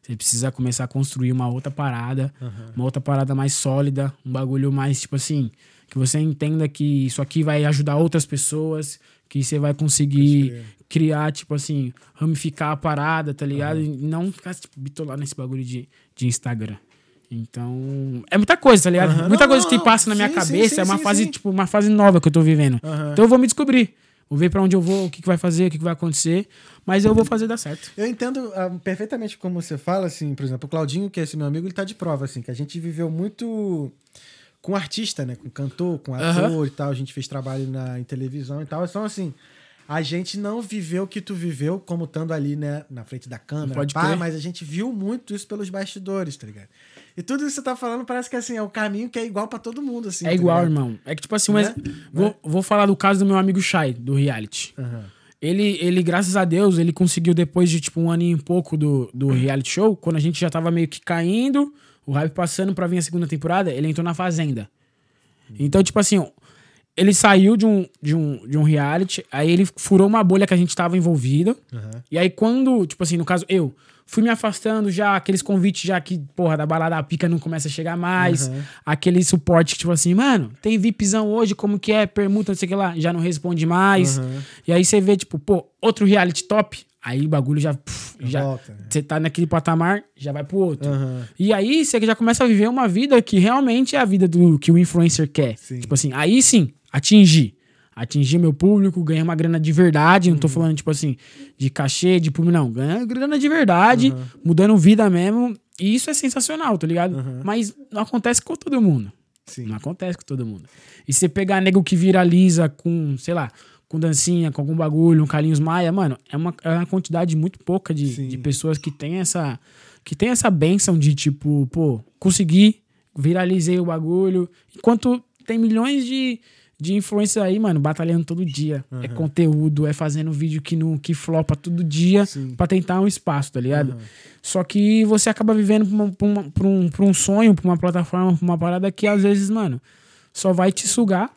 Você precisa começar a construir uma outra parada, uma outra parada mais sólida, um bagulho mais, tipo assim, que você entenda que isso aqui vai ajudar outras pessoas, que você vai conseguir criar, tipo assim, ramificar a parada, tá ligado? E não ficar, tipo, bitolar nesse bagulho de, de Instagram. Então, é muita coisa, tá ligado? Aham. Muita Não, coisa não, que não. passa na minha Sim, cabeça, sim, é uma sim, fase, sim. tipo, uma fase nova que eu tô vivendo. Então eu vou me descobrir. Vou ver pra onde eu vou, o que, que vai fazer, o que, que vai acontecer. Mas eu vou fazer dar certo. Eu entendo ah, perfeitamente como você fala, assim, por exemplo, o Claudinho, que é esse meu amigo, ele tá de prova, assim, que a gente viveu muito com artista, né? Com cantor, com ator Aham. e tal. A gente fez trabalho na, em televisão e tal. Então, assim, a gente não viveu o que tu viveu como estando ali, né? Na frente da câmera, Pode pá, mas a gente viu muito isso pelos bastidores, tá ligado? E tudo isso que você tá falando parece que, assim, é o caminho que é igual pra todo mundo, assim. é tá igual, ligado? irmão. É que, tipo assim, Né? mas vou, vou falar do caso do meu amigo Shai, do reality. Aham. Ele, ele, graças a Deus, ele conseguiu, depois de, tipo, um aninho e pouco do, do reality show, quando a gente já tava meio que caindo, o hype passando pra vir a segunda temporada, ele entrou na Fazenda. Então, tipo assim, ele saiu de um, de, um, de um reality, aí ele furou uma bolha que a gente tava envolvido. Aham. E aí, quando, tipo assim, no caso, eu fui me afastando já, aqueles convites já que, porra, da balada a pica não começa a chegar mais. Uhum. Aquele suporte que, tipo assim, mano, tem VIPzão hoje, como que é? Permuta, não sei o que lá, já não responde mais. Uhum. E aí você vê, tipo, pô, outro reality top, aí o bagulho já. puf, já Volta, né? Você tá naquele patamar, já vai pro outro. Aham. E aí você já começa a viver uma vida que realmente é a vida do que o influencer quer. Sim. Tipo assim, aí sim, atingir. Atingir meu público, ganhar uma grana de verdade. Não tô falando, tipo assim, de cachê, de público, não. Ganhar grana de verdade, mudando vida mesmo. E isso é sensacional, tá ligado? Mas não acontece com todo mundo. Sim. Não acontece com todo mundo. E você pegar nego que viraliza com, sei lá, com dancinha, com algum bagulho, um Carlinhos Maia, mano, é uma, é uma quantidade muito pouca de, Sim. de pessoas que tem essa que tem essa benção de, tipo, pô, consegui, viralizei o bagulho. Enquanto tem milhões de, de influencers aí, mano, batalhando todo dia. É conteúdo, é fazendo vídeo que, não, que flopa todo dia pra tentar um espaço, tá ligado? Só que você acaba vivendo pra, uma- pra uma- pra um, pra um sonho, pra uma plataforma, pra uma parada que às vezes, mano, só vai te sugar.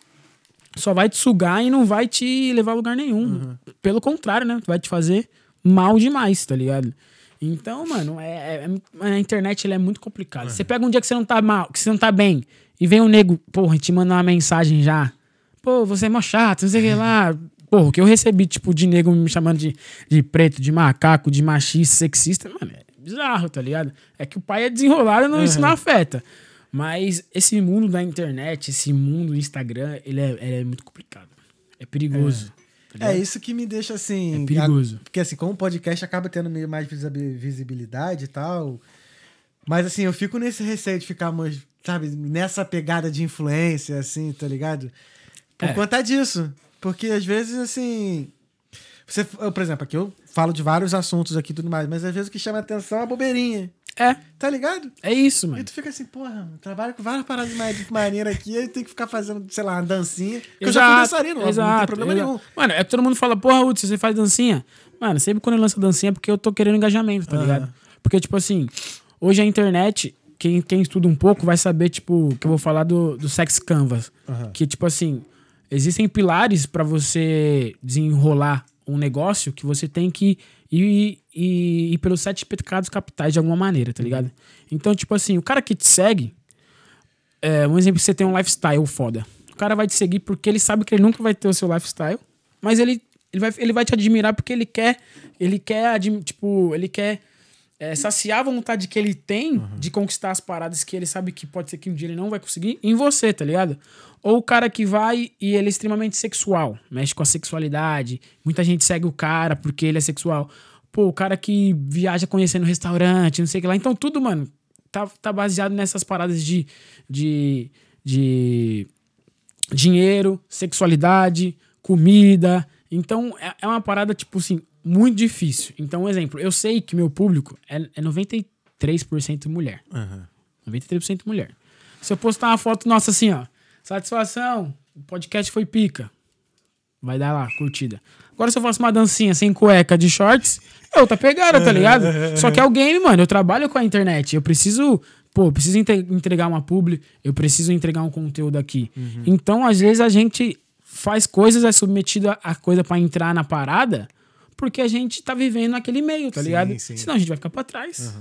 Só vai te sugar e não vai te levar a lugar nenhum. Pelo contrário, né? Vai te fazer mal demais, tá ligado? Então, mano, é, é- a internet ela é muito complicada. Você pega um dia que você não tá mal, que você não tá bem, e vem um nego, porra, te manda uma mensagem já. Pô, você é mó chato, não sei o que lá. Porra, o que eu recebi, tipo, de nego me chamando de, de preto, de macaco, de machista, sexista, mano, é bizarro, tá ligado? É que o pai é desenrolado, não, isso não afeta. Mas esse mundo da internet, esse mundo do Instagram, ele é, ele é muito complicado. É perigoso. tá É isso que me deixa assim. É perigoso. a- Porque assim, como o podcast acaba tendo meio mais visibi- visibilidade e tal. Mas assim, eu fico nesse receio de ficar, mais, sabe, nessa pegada de influência, assim, tá ligado? Por É. conta disso. Porque às vezes, assim. Você, eu, por exemplo, aqui eu falo de vários assuntos aqui e tudo mais, mas às vezes o que chama atenção é a bobeirinha. É, Tá ligado? é isso, E mano. tu fica assim, porra, eu trabalho com várias paradas de maneira aqui, aí tem que ficar fazendo, sei lá, uma dancinha. Eu já fui dançarino, óbvio, não tem problema exato. nenhum. Mano, é que todo mundo fala, porra, Hudson, você faz dancinha? Mano, sempre quando eu lanço dancinha é porque eu tô querendo engajamento, tá ligado? Porque, tipo assim, hoje a internet, quem, quem estuda um pouco vai saber, tipo, que eu vou falar do, do Sex Canvas. Aham. Que, tipo assim, existem pilares pra você desenrolar um negócio que você tem que ir, ir, ir pelos sete pecados capitais de alguma maneira, tá ligado? Então, tipo assim, o cara que te segue, é, um exemplo, você tem um lifestyle foda. O cara vai te seguir porque ele sabe que ele nunca vai ter o seu lifestyle, mas ele, ele, vai, ele vai te admirar porque ele quer, ele quer, tipo, ele quer é, saciar a vontade que ele tem de conquistar as paradas que ele sabe que pode ser que um dia ele não vai conseguir em você, tá ligado? Ou o cara que vai e ele é extremamente sexual, mexe com a sexualidade, muita gente segue o cara porque ele é sexual. Pô, o cara que viaja conhecendo restaurante, não sei o que lá. Então tudo, mano, tá, tá baseado nessas paradas de, de, de dinheiro, sexualidade, comida. Então é, é uma parada, tipo assim, muito difícil. Então, um exemplo, eu sei que meu público é, é 93% mulher. 93% mulher. Se eu postar uma foto nossa assim, ó, satisfação, o podcast foi pica. Vai dar lá, curtida. Agora, se eu faço uma dancinha sem cueca de shorts, é outra pegada, tá ligado? Só que é o game, mano. Eu trabalho com a internet. Eu preciso. Pô, eu preciso entre- entregar uma publi, eu preciso entregar um conteúdo aqui. Então, às vezes, a gente faz coisas, é submetido a, a coisa pra entrar na parada, porque a gente tá vivendo naquele meio, tá Sim, ligado? sim. Senão a gente vai ficar pra trás.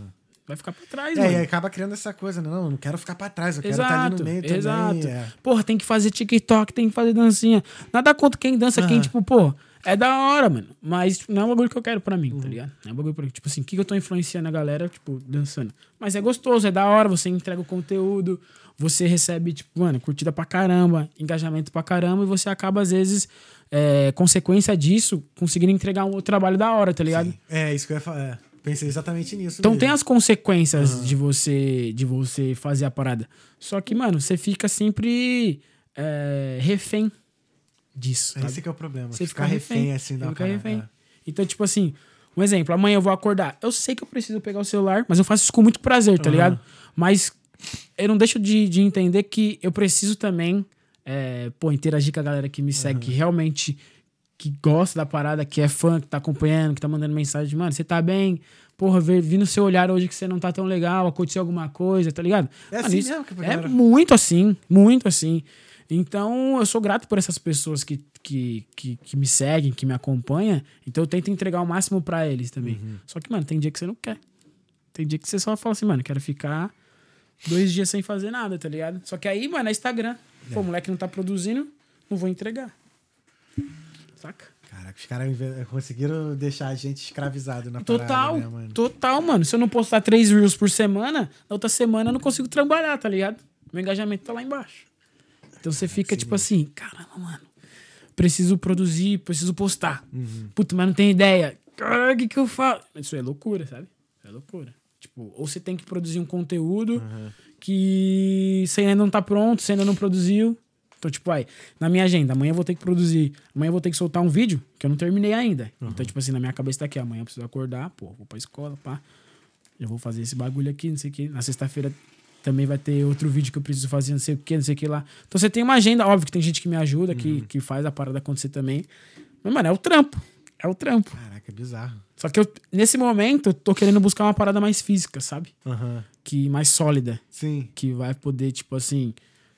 Vai ficar pra trás, É, mano. e aí acaba criando essa coisa, né? Não, eu não quero ficar pra trás, eu quero estar ali no meio exato. também. é. Porra, tem que fazer TikTok, tem que fazer dancinha. Nada contra quem dança, quem, tipo, pô, é da hora, mano. Mas não é um bagulho que eu quero pra mim, tá ligado? Não é um bagulho pra Tipo assim, o que que eu tô influenciando a galera, tipo, dançando. Mas é gostoso, é da hora, você entrega o conteúdo, você recebe, tipo, mano, curtida pra caramba, engajamento pra caramba, e você acaba, às vezes, é, consequência disso, conseguindo entregar um outro trabalho da hora, tá ligado? É, isso que eu ia falar. é. Pensei exatamente nisso. Então mesmo. tem as consequências de você de você fazer a parada. Só que, mano, você fica sempre é, refém disso. Sabe? Esse que é o problema. Você ficar refém, assim da fica parada, refém. é. Então, tipo assim, um exemplo, amanhã eu vou acordar. Eu sei que eu preciso pegar o celular, mas eu faço isso com muito prazer, tá Aham. ligado? Mas eu não deixo de, de entender que eu preciso também, é, pô, interagir com a galera que me segue, que realmente que gosta da parada, que é fã, que tá acompanhando, que tá mandando mensagem, mano, você tá bem? Porra, ver- vi no seu olhar hoje que você não tá tão legal, aconteceu alguma coisa, tá ligado? É Mano, assim isso mesmo que É galera- muito assim, muito assim. Então, eu sou grato por essas pessoas que, que, que, que me seguem, que me acompanham. Então, eu tento entregar o máximo pra eles também. Uhum. Só que, mano, tem dia que você não quer. Tem dia que você só fala assim, mano, quero ficar dois dias sem fazer nada, tá ligado? Só que aí, mano, é Instagram. Pô, o moleque não tá produzindo, não vou entregar. Saca? Caraca, os caras conseguiram deixar a gente escravizado na Total, parada, né, mano? total, mano. Se eu não postar três reels por semana, na outra semana eu não consigo trabalhar, tá ligado? Meu engajamento tá lá embaixo. Então você fica tipo assim, caramba, mano. Preciso produzir, preciso postar. Uhum. Puta, mas não tem ideia. Caralho, o que, que eu faço? Isso é loucura, sabe? É loucura. Tipo, ou você tem que produzir um conteúdo Uhum. Que você ainda não tá pronto, você ainda não produziu. Então, tipo, aí, na minha agenda, amanhã eu vou ter que produzir, amanhã eu vou ter que soltar um vídeo que eu não terminei ainda. Então, tipo assim, na minha cabeça tá aqui, amanhã eu preciso acordar, pô, vou pra escola, pá. Eu vou fazer esse bagulho aqui, não sei o que. Na sexta-feira também vai ter outro vídeo que eu preciso fazer, não sei o que, não sei o que lá. Então você tem uma agenda, óbvio que tem gente que me ajuda, que, que faz a parada acontecer também. Mas, mano, é o trampo. É o trampo. Caraca, é bizarro. Só que eu, nesse momento, eu tô querendo buscar uma parada mais física, sabe? Aham. Que mais sólida Sim. que vai poder, tipo assim,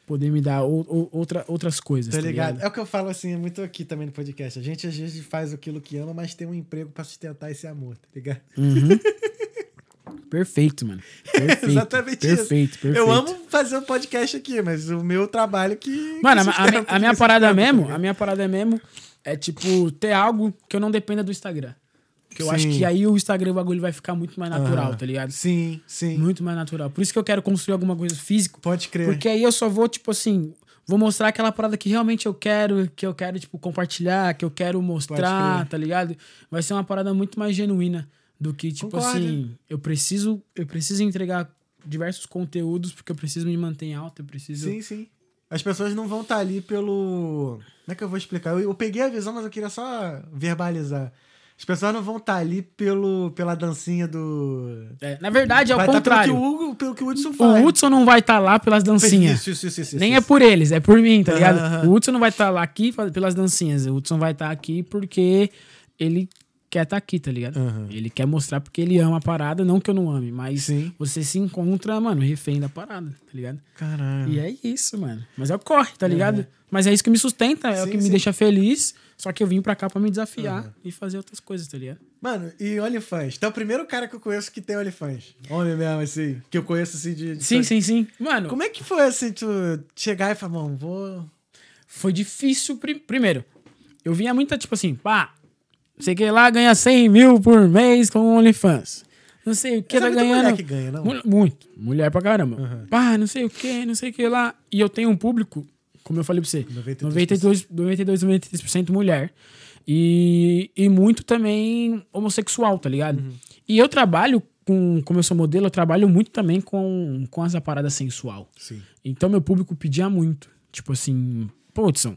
poder me dar ou- ou- outra, outras coisas. Tá Tá ligado? ligado? É o que eu falo assim, muito aqui também no podcast. A gente às vezes faz aquilo que ama, mas tem um emprego pra sustentar esse amor, tá ligado? Perfeito, mano. Perfeito. Exatamente perfeito, isso. perfeito. Eu amo fazer um podcast aqui, mas o meu trabalho que. Mano, que a, a minha- a parada tá mesmo, a minha parada mesmo é tipo ter algo que eu não dependa do Instagram. Que eu acho Sim. que aí o Instagram o bagulho vai ficar muito mais natural, Aham. tá ligado? Sim, sim. Muito mais natural. Por isso que eu quero construir alguma coisa físico. Pode crer. Porque aí eu só vou, tipo assim, vou mostrar aquela parada que realmente eu quero, que eu quero, tipo, compartilhar, que eu quero mostrar, tá ligado? Vai ser uma parada muito mais genuína do que, tipo Concordo. assim, eu preciso, eu preciso entregar diversos conteúdos porque eu preciso me manter em alta, eu preciso. Sim, sim. As pessoas não vão estar ali pelo. Como é que eu vou explicar? Eu, eu peguei a visão, mas eu queria só verbalizar. As pessoas não vão estar ali pelo, pela dancinha do. É, na verdade, é o Vai contrário. pelo que o, pelo que o Hudson O faz. Hudson não vai estar lá pelas dancinhas. Isso, isso, isso, isso, Nem isso. é por eles, é por mim, tá ligado? O Hudson não vai estar lá aqui pelas dancinhas. O Hudson vai estar aqui porque ele quer estar aqui, tá ligado? Ele quer mostrar porque ele ama a parada, não que eu não ame, mas Sim. você se encontra, mano, refém da parada, tá ligado? Caralho. E é isso, mano. Mas é o corre, tá ligado? Mas é isso que me sustenta, é o Sim, que me sim. deixa feliz. Só que eu vim pra cá pra me desafiar e fazer outras coisas, tá ligado? Mano, e OnlyFans? Tu é o primeiro cara que eu conheço que tem OnlyFans. Homem mesmo, assim. Que eu conheço, assim, de... de- Sim, sim, sim. Mano, Como é que foi, assim, tu chegar e falar, mano, vou... foi difícil. pri- Primeiro, eu vinha muita, tipo assim, pá, sei que lá ganha 100 mil por mês com OnlyFans. Não sei o que é tá ganhando. mulher que ganha, não? Muito. Mulher pra caramba. Pá, não sei o que, não sei o que lá. E eu tenho um público, como eu falei pra você, 93%. 92, 92 93% mulher. E, e muito também homossexual, tá ligado? Uhum. E eu trabalho com, como eu sou modelo, eu trabalho muito também com, com essa parada sensual. Sim. Então meu público pedia muito. Tipo assim, pô, Hudson,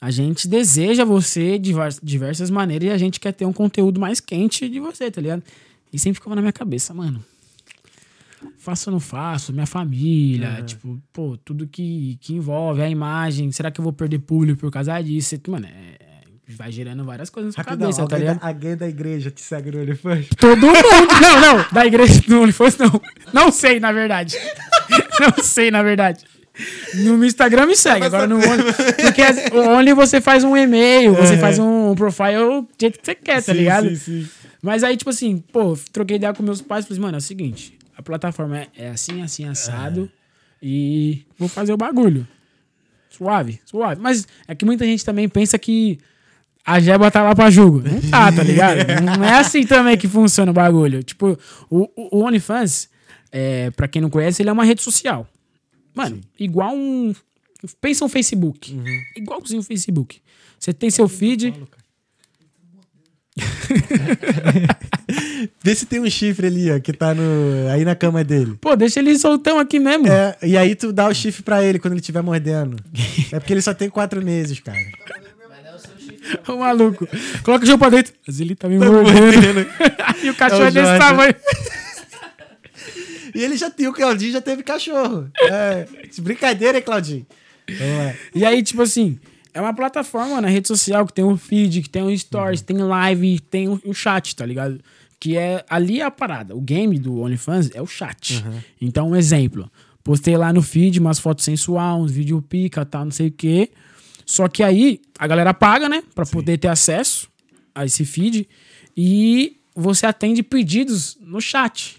a gente deseja você de diversas maneiras e a gente quer ter um conteúdo mais quente de você, tá ligado? E sempre ficava na minha cabeça, mano. Faço ou não faço? Minha família, tipo, pô, tudo que, que envolve a imagem. Será que eu vou perder público por causa disso? Mano, é, vai gerando várias coisas na sua cabeça, tá alguém, ligado? da, alguém da igreja te segue no OnlyFans? Todo mundo. Não, não. Da igreja do OnlyFans, não. Não sei, na verdade. Não sei, na verdade. No Instagram me segue, agora no Only. Porque o Only você faz um e-mail, você Uhum. faz um profile do jeito que você quer, tá Sim, ligado? sim, sim. Mas aí, tipo assim, pô, troquei ideia com meus pais, falei, mano, é o seguinte, a plataforma é, é assim, assim, assado, e vou fazer o bagulho. Suave, suave. Mas é que muita gente também pensa que a jeba tá lá pra jogo. Não tá, tá ligado? Não é assim também que funciona o bagulho. Tipo, o, o, OnlyFans, é, pra quem não conhece, ele é uma rede social. Mano, igual um. Pensa um Facebook. Igualzinho o Facebook. Você tem seu feed. Vê se tem um chifre ali, ó, que tá no, aí na cama dele. Pô, deixa ele soltão aqui mesmo. É, e aí tu dá o chifre pra ele quando ele estiver mordendo. É porque ele só tem quatro meses, cara. O maluco. Coloca o jogo pra dentro. Mas ele tá me mordendo. e o cachorro É é, o desse Jorge. tamanho. E ele já tem, o Claudinho já teve cachorro. É, brincadeira, hein, Claudinho? Vamos lá. E aí, tipo assim, é uma plataforma na rede social que tem um feed, que tem um stories, tem live, tem o, o chat, tá ligado? Que é ali é a parada. O game do OnlyFans é o chat. Então, um exemplo. Postei lá no feed umas fotos sensual, uns vídeo pica, tal, não sei o quê. Só que aí a galera paga, né? Pra poder ter acesso a esse feed. E você atende pedidos no chat.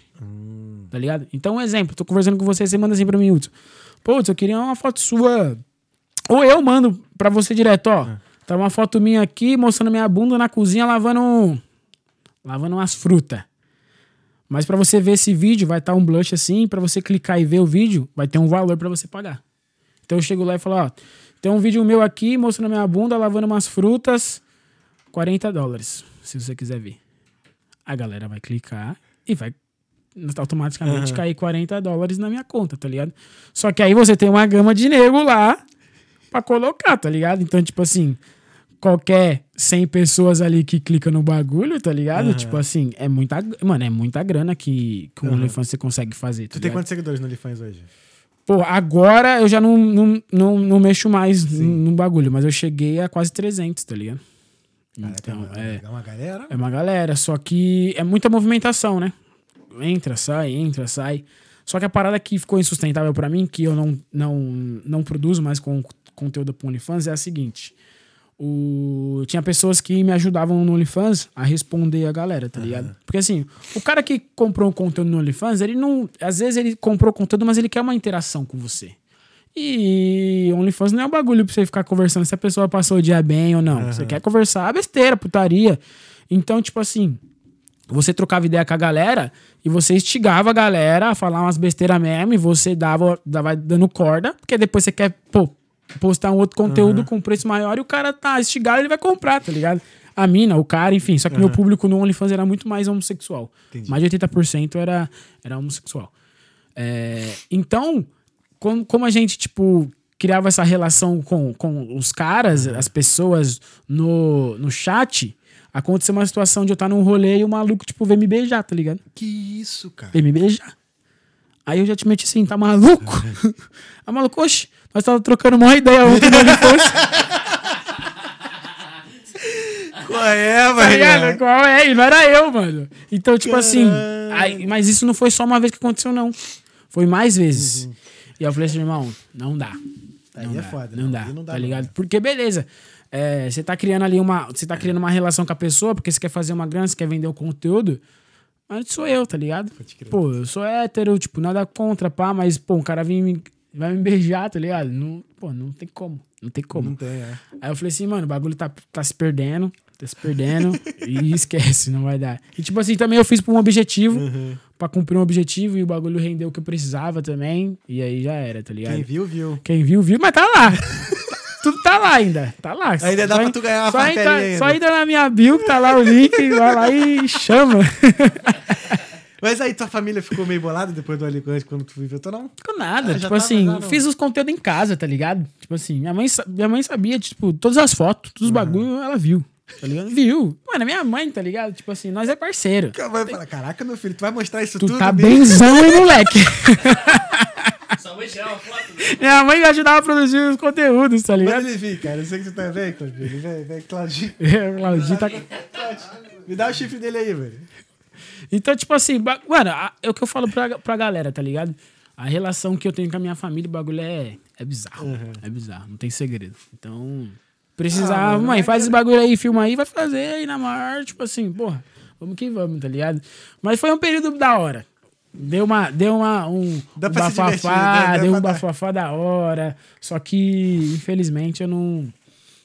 Tá ligado? Então, um exemplo. Tô conversando com você, você manda assim pra mim, Hudson. Pô, Hudson, eu queria uma foto sua ou eu mando pra você direto, ó. Tá uma foto minha aqui mostrando minha bunda na cozinha lavando um- lavando umas frutas. Mas pra você ver esse vídeo, vai estar um blush assim, pra você clicar e ver o vídeo, vai ter um valor pra você pagar. Então eu chego lá e falo, ó, tem um vídeo meu aqui mostrando minha bunda lavando umas frutas, 40 dólares, se você quiser ver. A galera vai clicar e vai automaticamente cair 40 dólares na minha conta, tá ligado? Só que aí você tem uma gama de nego lá pra colocar, tá ligado? Então, tipo assim, qualquer 100 pessoas ali que clicam no bagulho, tá ligado? Tipo assim, é muita, mano, é muita grana que, que o OnlyFans você consegue fazer, tá Tu tem ligado? quantos seguidores no OnlyFans hoje? Pô, agora eu já não, não, não, não mexo mais no, no bagulho, mas eu cheguei a quase 300, tá ligado? Então, é, É uma galera? é uma galera, só que é muita movimentação, né? Entra, sai, entra, sai. Só que a parada que ficou insustentável pra mim, que eu não, não, não produzo mais com conteúdo pro OnlyFans, é a seguinte. O... Tinha pessoas que me ajudavam no OnlyFans a responder a galera, tá ligado? Porque assim, o cara que comprou um conteúdo no OnlyFans, ele não. Às vezes ele comprou conteúdo, mas ele quer uma interação com você. E OnlyFans não é um bagulho pra você ficar conversando se a pessoa passou o dia bem ou não. Você quer conversar besteira, putaria. Então, tipo assim, você trocava ideia com a galera e você instigava a galera a falar umas besteiras mesmo e você dava, dava dando corda, porque depois você quer, pô, postar um outro conteúdo com preço maior e o cara tá instigado, ele vai comprar, tá ligado? A mina, o cara, enfim. Só que meu público no OnlyFans era muito mais homossexual. Mais de 80% era, era homossexual. É, então, como, como a gente, tipo, criava essa relação com, com os caras, as pessoas no, no chat, aconteceu uma situação de eu estar num rolê e o maluco, tipo, veio me beijar, tá ligado? Que isso, cara? Veio me beijar. Aí eu já te meti assim, tá maluco? Aí o maluco, oxe, nós tava trocando uma ideia ontem no OnlyFans. Qual é, Tá velho? Qual é? E não era eu, mano. Então, tipo assim. aí- mas isso não foi só uma vez que aconteceu, não. Foi mais vezes. E eu falei assim, irmão, não dá. Aí não é dá, foda, Não não. dá, não dá tá não. ligado? Porque, beleza. é, Você tá criando ali uma. Você tá criando uma relação com a pessoa, porque você quer fazer uma grana, você quer vender o conteúdo. Mas sou eu, tá ligado? Pô, eu sou hétero, tipo, nada contra, pá, mas, pô, um cara vem vai me beijar, tá ligado? Não, pô, não tem como. Não tem como. Não tem, é. Aí eu falei assim, mano, o bagulho tá, tá se perdendo, tá se perdendo, e esquece, não vai dar. E tipo assim, também eu fiz por um objetivo, pra cumprir um objetivo, e o bagulho rendeu o que eu precisava também, e aí já era, tá ligado? Quem Quem, viu, viu. viu, viu, mas tá lá. Tudo tá lá ainda, tá lá. Ainda dá Só pra en- tu ganhar uma só ainda. Só entra na minha bio, que tá lá o link, vai lá e chama. Mas aí tua família ficou meio bolada depois do Alicante quando tu viveu, tu não? Ficou nada. Ah, tipo tava assim, no- fiz os conteúdos em casa, tá ligado? Tipo assim, minha mãe, minha mãe sabia, tipo, todas as fotos, todos os bagulhos, ela viu. Tá ligado? Viu. Mano, minha mãe, tá ligado? Tipo assim, nós é parceiro. A mãe fala, caraca, meu filho, tu vai mostrar isso Tu tudo? tá bicho?" benzão, hein, moleque? Vou tirar uma foto. né? minha mãe me ajudava a produzir os conteúdos, tá ligado? ele vir, cara. Eu sei que tu tá bem, Claudinho. Vem, vem, Claudinho. É, Claudinho tá... Me dá o chifre dele aí, velho. Então, tipo assim, mano, é o que eu falo pra, pra galera, tá ligado? A relação que eu tenho com a minha família, o bagulho é, é bizarro. É bizarro, não tem segredo. Então, precisar, Ah, mãe, faz é- esse bagulho aí, filma aí, vai fazer aí na maior, tipo assim, porra, vamos que vamos, tá ligado? Mas foi um período da hora. Deu uma, deu uma, um Dá divertir, bafafá, né? Deu um bafafá da hora. Só que, infelizmente, eu não.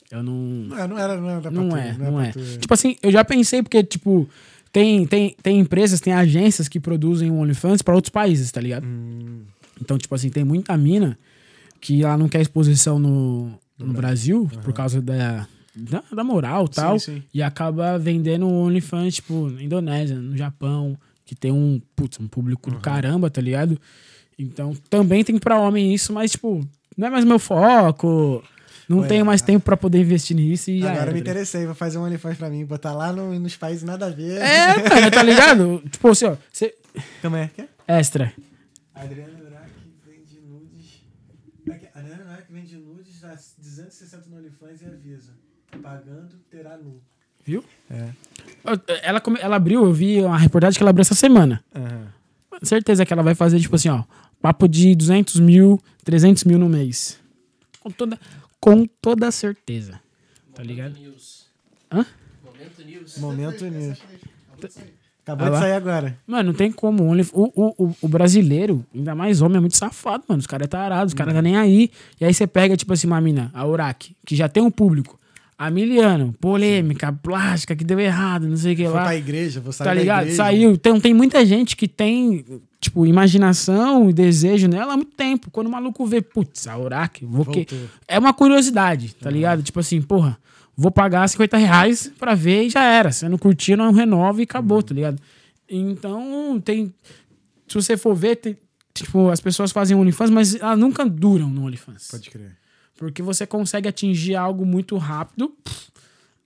Eu não. Não, é, não era, não era pra Não tu, é, não é. pra tu. Tipo assim, eu já pensei, porque, tipo, tem, tem, tem empresas, tem agências que produzem o OnlyFans pra outros países, tá ligado? Hum. Então, tipo assim, tem muita mina que ela não quer exposição no, no Brasil por causa da, da, da moral e tal. sim. E acaba vendendo o OnlyFans, tipo, na Indonésia, no Japão, que tem um, putz, um público do caramba, tá ligado? Então, também tem pra homem isso, mas, tipo, não é mais meu foco. Não tenho mais tempo pra poder investir nisso e já Agora era, me tá interessei, vou fazer um OnlyFans pra mim, botar lá no- nos países nada a ver. É, mano, tá ligado? tipo assim, ó, você... Como é? Quer? Extra. Adriana Urac vende nudes. Aqui, Adriana Urac vende nudes a 260 no OnlyFans e avisa. Pagando, terá nu. Viu? É. Ela, ela abriu, eu vi uma reportagem que ela abriu essa semana. Aham. Certeza que ela vai fazer, tipo assim, ó, papo de 200 mil, 300 mil no mês. Com toda, com toda certeza. Tá ligado? News. Hã? Momento News. Momento nisso. Acabou Ah de lá. sair agora. Mano, não tem como. O, o, o, o- brasileiro, ainda mais homem, é muito safado, mano. Os caras é tarado, os caras tá nem aí. E aí você pega, tipo assim, uma mina, a Urac, que já tem um público. A Miliano, polêmica, plástica, que deu errado, não sei o que Vou lá. pra igreja, vou sair Tá da ligado? igreja. Saiu. Então tem muita gente que tem, tipo, imaginação e desejo nela há muito tempo. Quando o maluco vê, putz, a Urac, vou que. Voltou. É uma curiosidade, tá ligado? Tipo assim, porra, vou pagar 50 reais pra ver e já era. Se não curtir, não renova e acabou, tá ligado? Então, tem. Se você for ver, tem, tipo, as pessoas fazem OnlyFans, mas elas nunca duram no OnlyFans. Pode crer. Porque você consegue atingir algo muito rápido.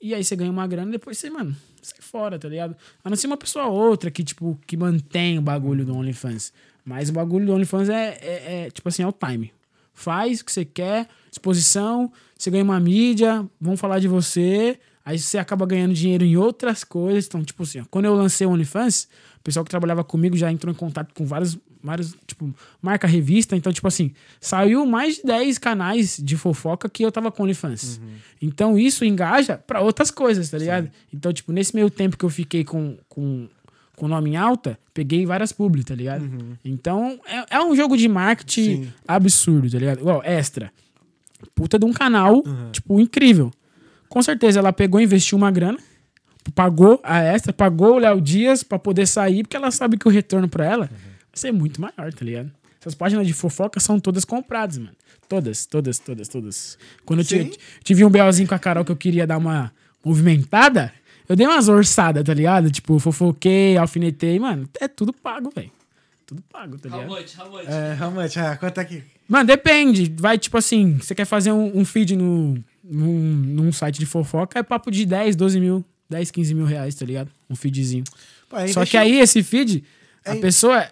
E aí você ganha uma grana e depois você, mano, sai fora, tá ligado? A não ser uma pessoa ou outra que, tipo, que mantém o bagulho do OnlyFans. Mas o bagulho do OnlyFans é, é, é, tipo assim, é o time. Faz o que você quer, exposição, você ganha uma mídia, vão falar de você, aí você acaba ganhando dinheiro em outras coisas. Então, tipo assim, ó, quando eu lancei o OnlyFans, o pessoal que trabalhava comigo já entrou em contato com vários vários, tipo, marca revista. Então, tipo assim, saiu mais de 10 canais de fofoca que eu tava com OnlyFans. Então, isso engaja pra outras coisas, tá ligado? Então, tipo, nesse meio tempo que eu fiquei com, com, com nome em alta, peguei várias publi, tá ligado? Então, é, é um jogo de marketing Sim. absurdo, tá ligado? Igual, extra. Puta de um canal, tipo, incrível. Com certeza ela pegou e investiu uma grana, pagou a extra, pagou o Léo Dias pra poder sair, porque ela sabe que o retorno pra ela vai ser muito maior, tá ligado? Essas páginas de fofoca são todas compradas, mano. Todas, todas, todas, todas. Quando eu tive, tive um BOzinho com a Carol que eu queria dar uma movimentada, eu dei umas orçadas, tá ligado? Tipo, fofoquei, alfinetei, mano, é tudo pago, velho. Tudo pago, tá How ligado? much? How much? É, how much? Ah, quanto é que. Mano, depende. Vai, tipo assim, você quer fazer um, um feed no, num, num site de fofoca, é papo de 10, 12 mil, 10, 15 mil reais, tá ligado? Um feedzinho. Pô, Só que aí esse feed, a É- pessoa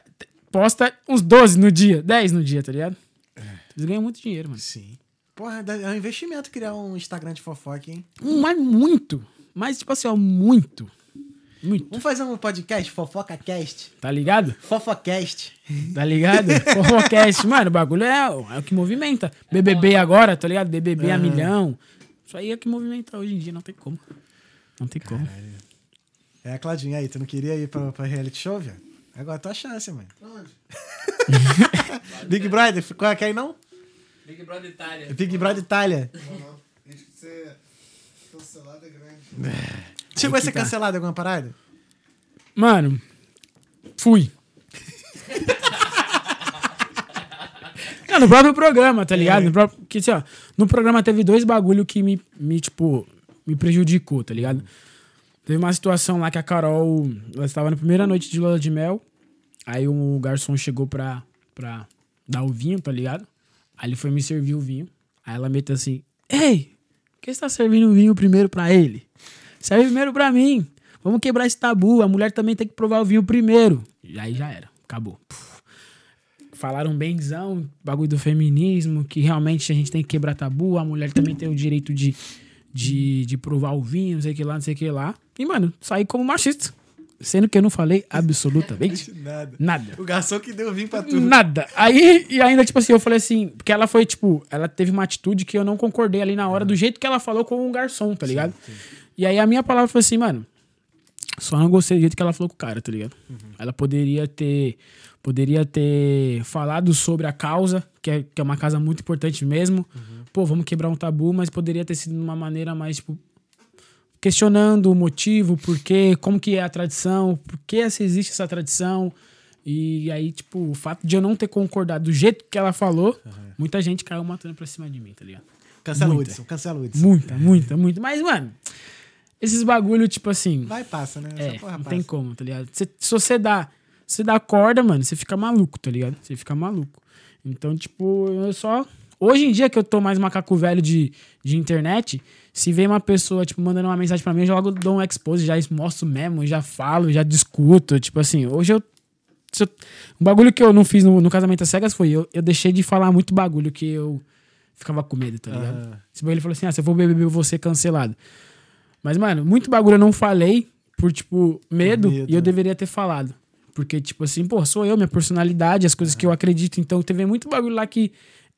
posta uns 12 no dia, 10 no dia, tá ligado? Eles ganham muito dinheiro, mano. Sim. Porra, é um investimento criar um Instagram de fofoca, hein? Mas muito. Mas, tipo assim, ó, muito. Muito. Vamos fazer um podcast, FofocaCast. Tá ligado? Fofocast. Tá ligado? Fofocast. Mano, o bagulho é, o- é o que movimenta. BBB agora, tá ligado? BBB a milhão. Isso aí é o que movimenta hoje em dia, não tem como. Não tem como. É, Claudinha, aí, tu não queria ir pra, pra reality show, velho? Agora é tua chance, mano. Big Brother, qual é que aí não? Big Brother Itália. Big Brother Itália. Não, não. Risco de ser cancelado é grande. Chegou a ser tá. cancelado alguma parada? Mano, fui. Não, no próprio programa, tá ligado? No, próprio, que, assim, ó, no programa teve dois bagulho que me, me, tipo, me prejudicou, tá ligado? Teve uma situação lá que a Carol, ela estava na primeira noite de lua de mel, aí o garçom chegou pra, pra dar o vinho, tá ligado? Aí ele foi me servir o vinho, aí ela meteu assim, Ei, por que você tá servindo o vinho primeiro pra ele? Serve primeiro pra mim. Vamos quebrar esse tabu. A mulher também tem que provar o vinho primeiro. E aí já era. Acabou. Puf. Falaram benzão, bagulho do feminismo, que realmente a gente tem que quebrar tabu. A mulher também tem o direito de, de, de provar o vinho, não sei o que lá, não sei o que lá. E, mano, saí como machista. Sendo que eu não falei absolutamente Nada. nada. O garçom que deu vinho pra tu. Nada. Aí, e ainda, tipo assim, eu falei assim, porque ela foi, tipo, ela teve uma atitude que eu não concordei ali na hora, do jeito que ela falou com o garçom, tá ligado? E aí a minha palavra foi assim, mano, só não gostei do jeito que ela falou com o cara, tá ligado? Ela poderia ter. Poderia ter falado sobre a causa, que é, que é uma casa muito importante mesmo. Pô, vamos quebrar um tabu, mas poderia ter sido de uma maneira mais, tipo, questionando o motivo, por quê, como que é a tradição, por que se existe essa tradição. E aí, tipo, o fato de eu não ter concordado do jeito que ela falou, muita gente caiu matando pra cima de mim, tá ligado? Cancela o. Hudson, cancela o Hudson. Muita, muita, muita. Mas, mano, esses bagulho, tipo assim. Vai e passa, né? É, não passa. tem como, tá ligado? Cê- se você dá, você dá corda, mano, você fica maluco, tá ligado? Você fica maluco. Então, tipo, eu só. Hoje em dia que eu tô mais macaco velho de, de internet, se vem uma pessoa, tipo, mandando uma mensagem pra mim, eu já logo dou um expose, já mostro mesmo, já falo, já discuto. Tipo assim, hoje eu. se eu- um bagulho que eu não fiz no, no Casamento às Cegas foi, eu, eu deixei de falar muito bagulho que eu ficava com medo, tá ligado? Esse bagulho ele falou assim: ah, se eu for beber, eu vou ser cancelado. Mas, mano, muito bagulho eu não falei por, tipo, medo, medo, e eu né? deveria ter falado. Porque, tipo assim, pô, sou eu, minha personalidade, as coisas que eu acredito. Então, teve muito bagulho lá que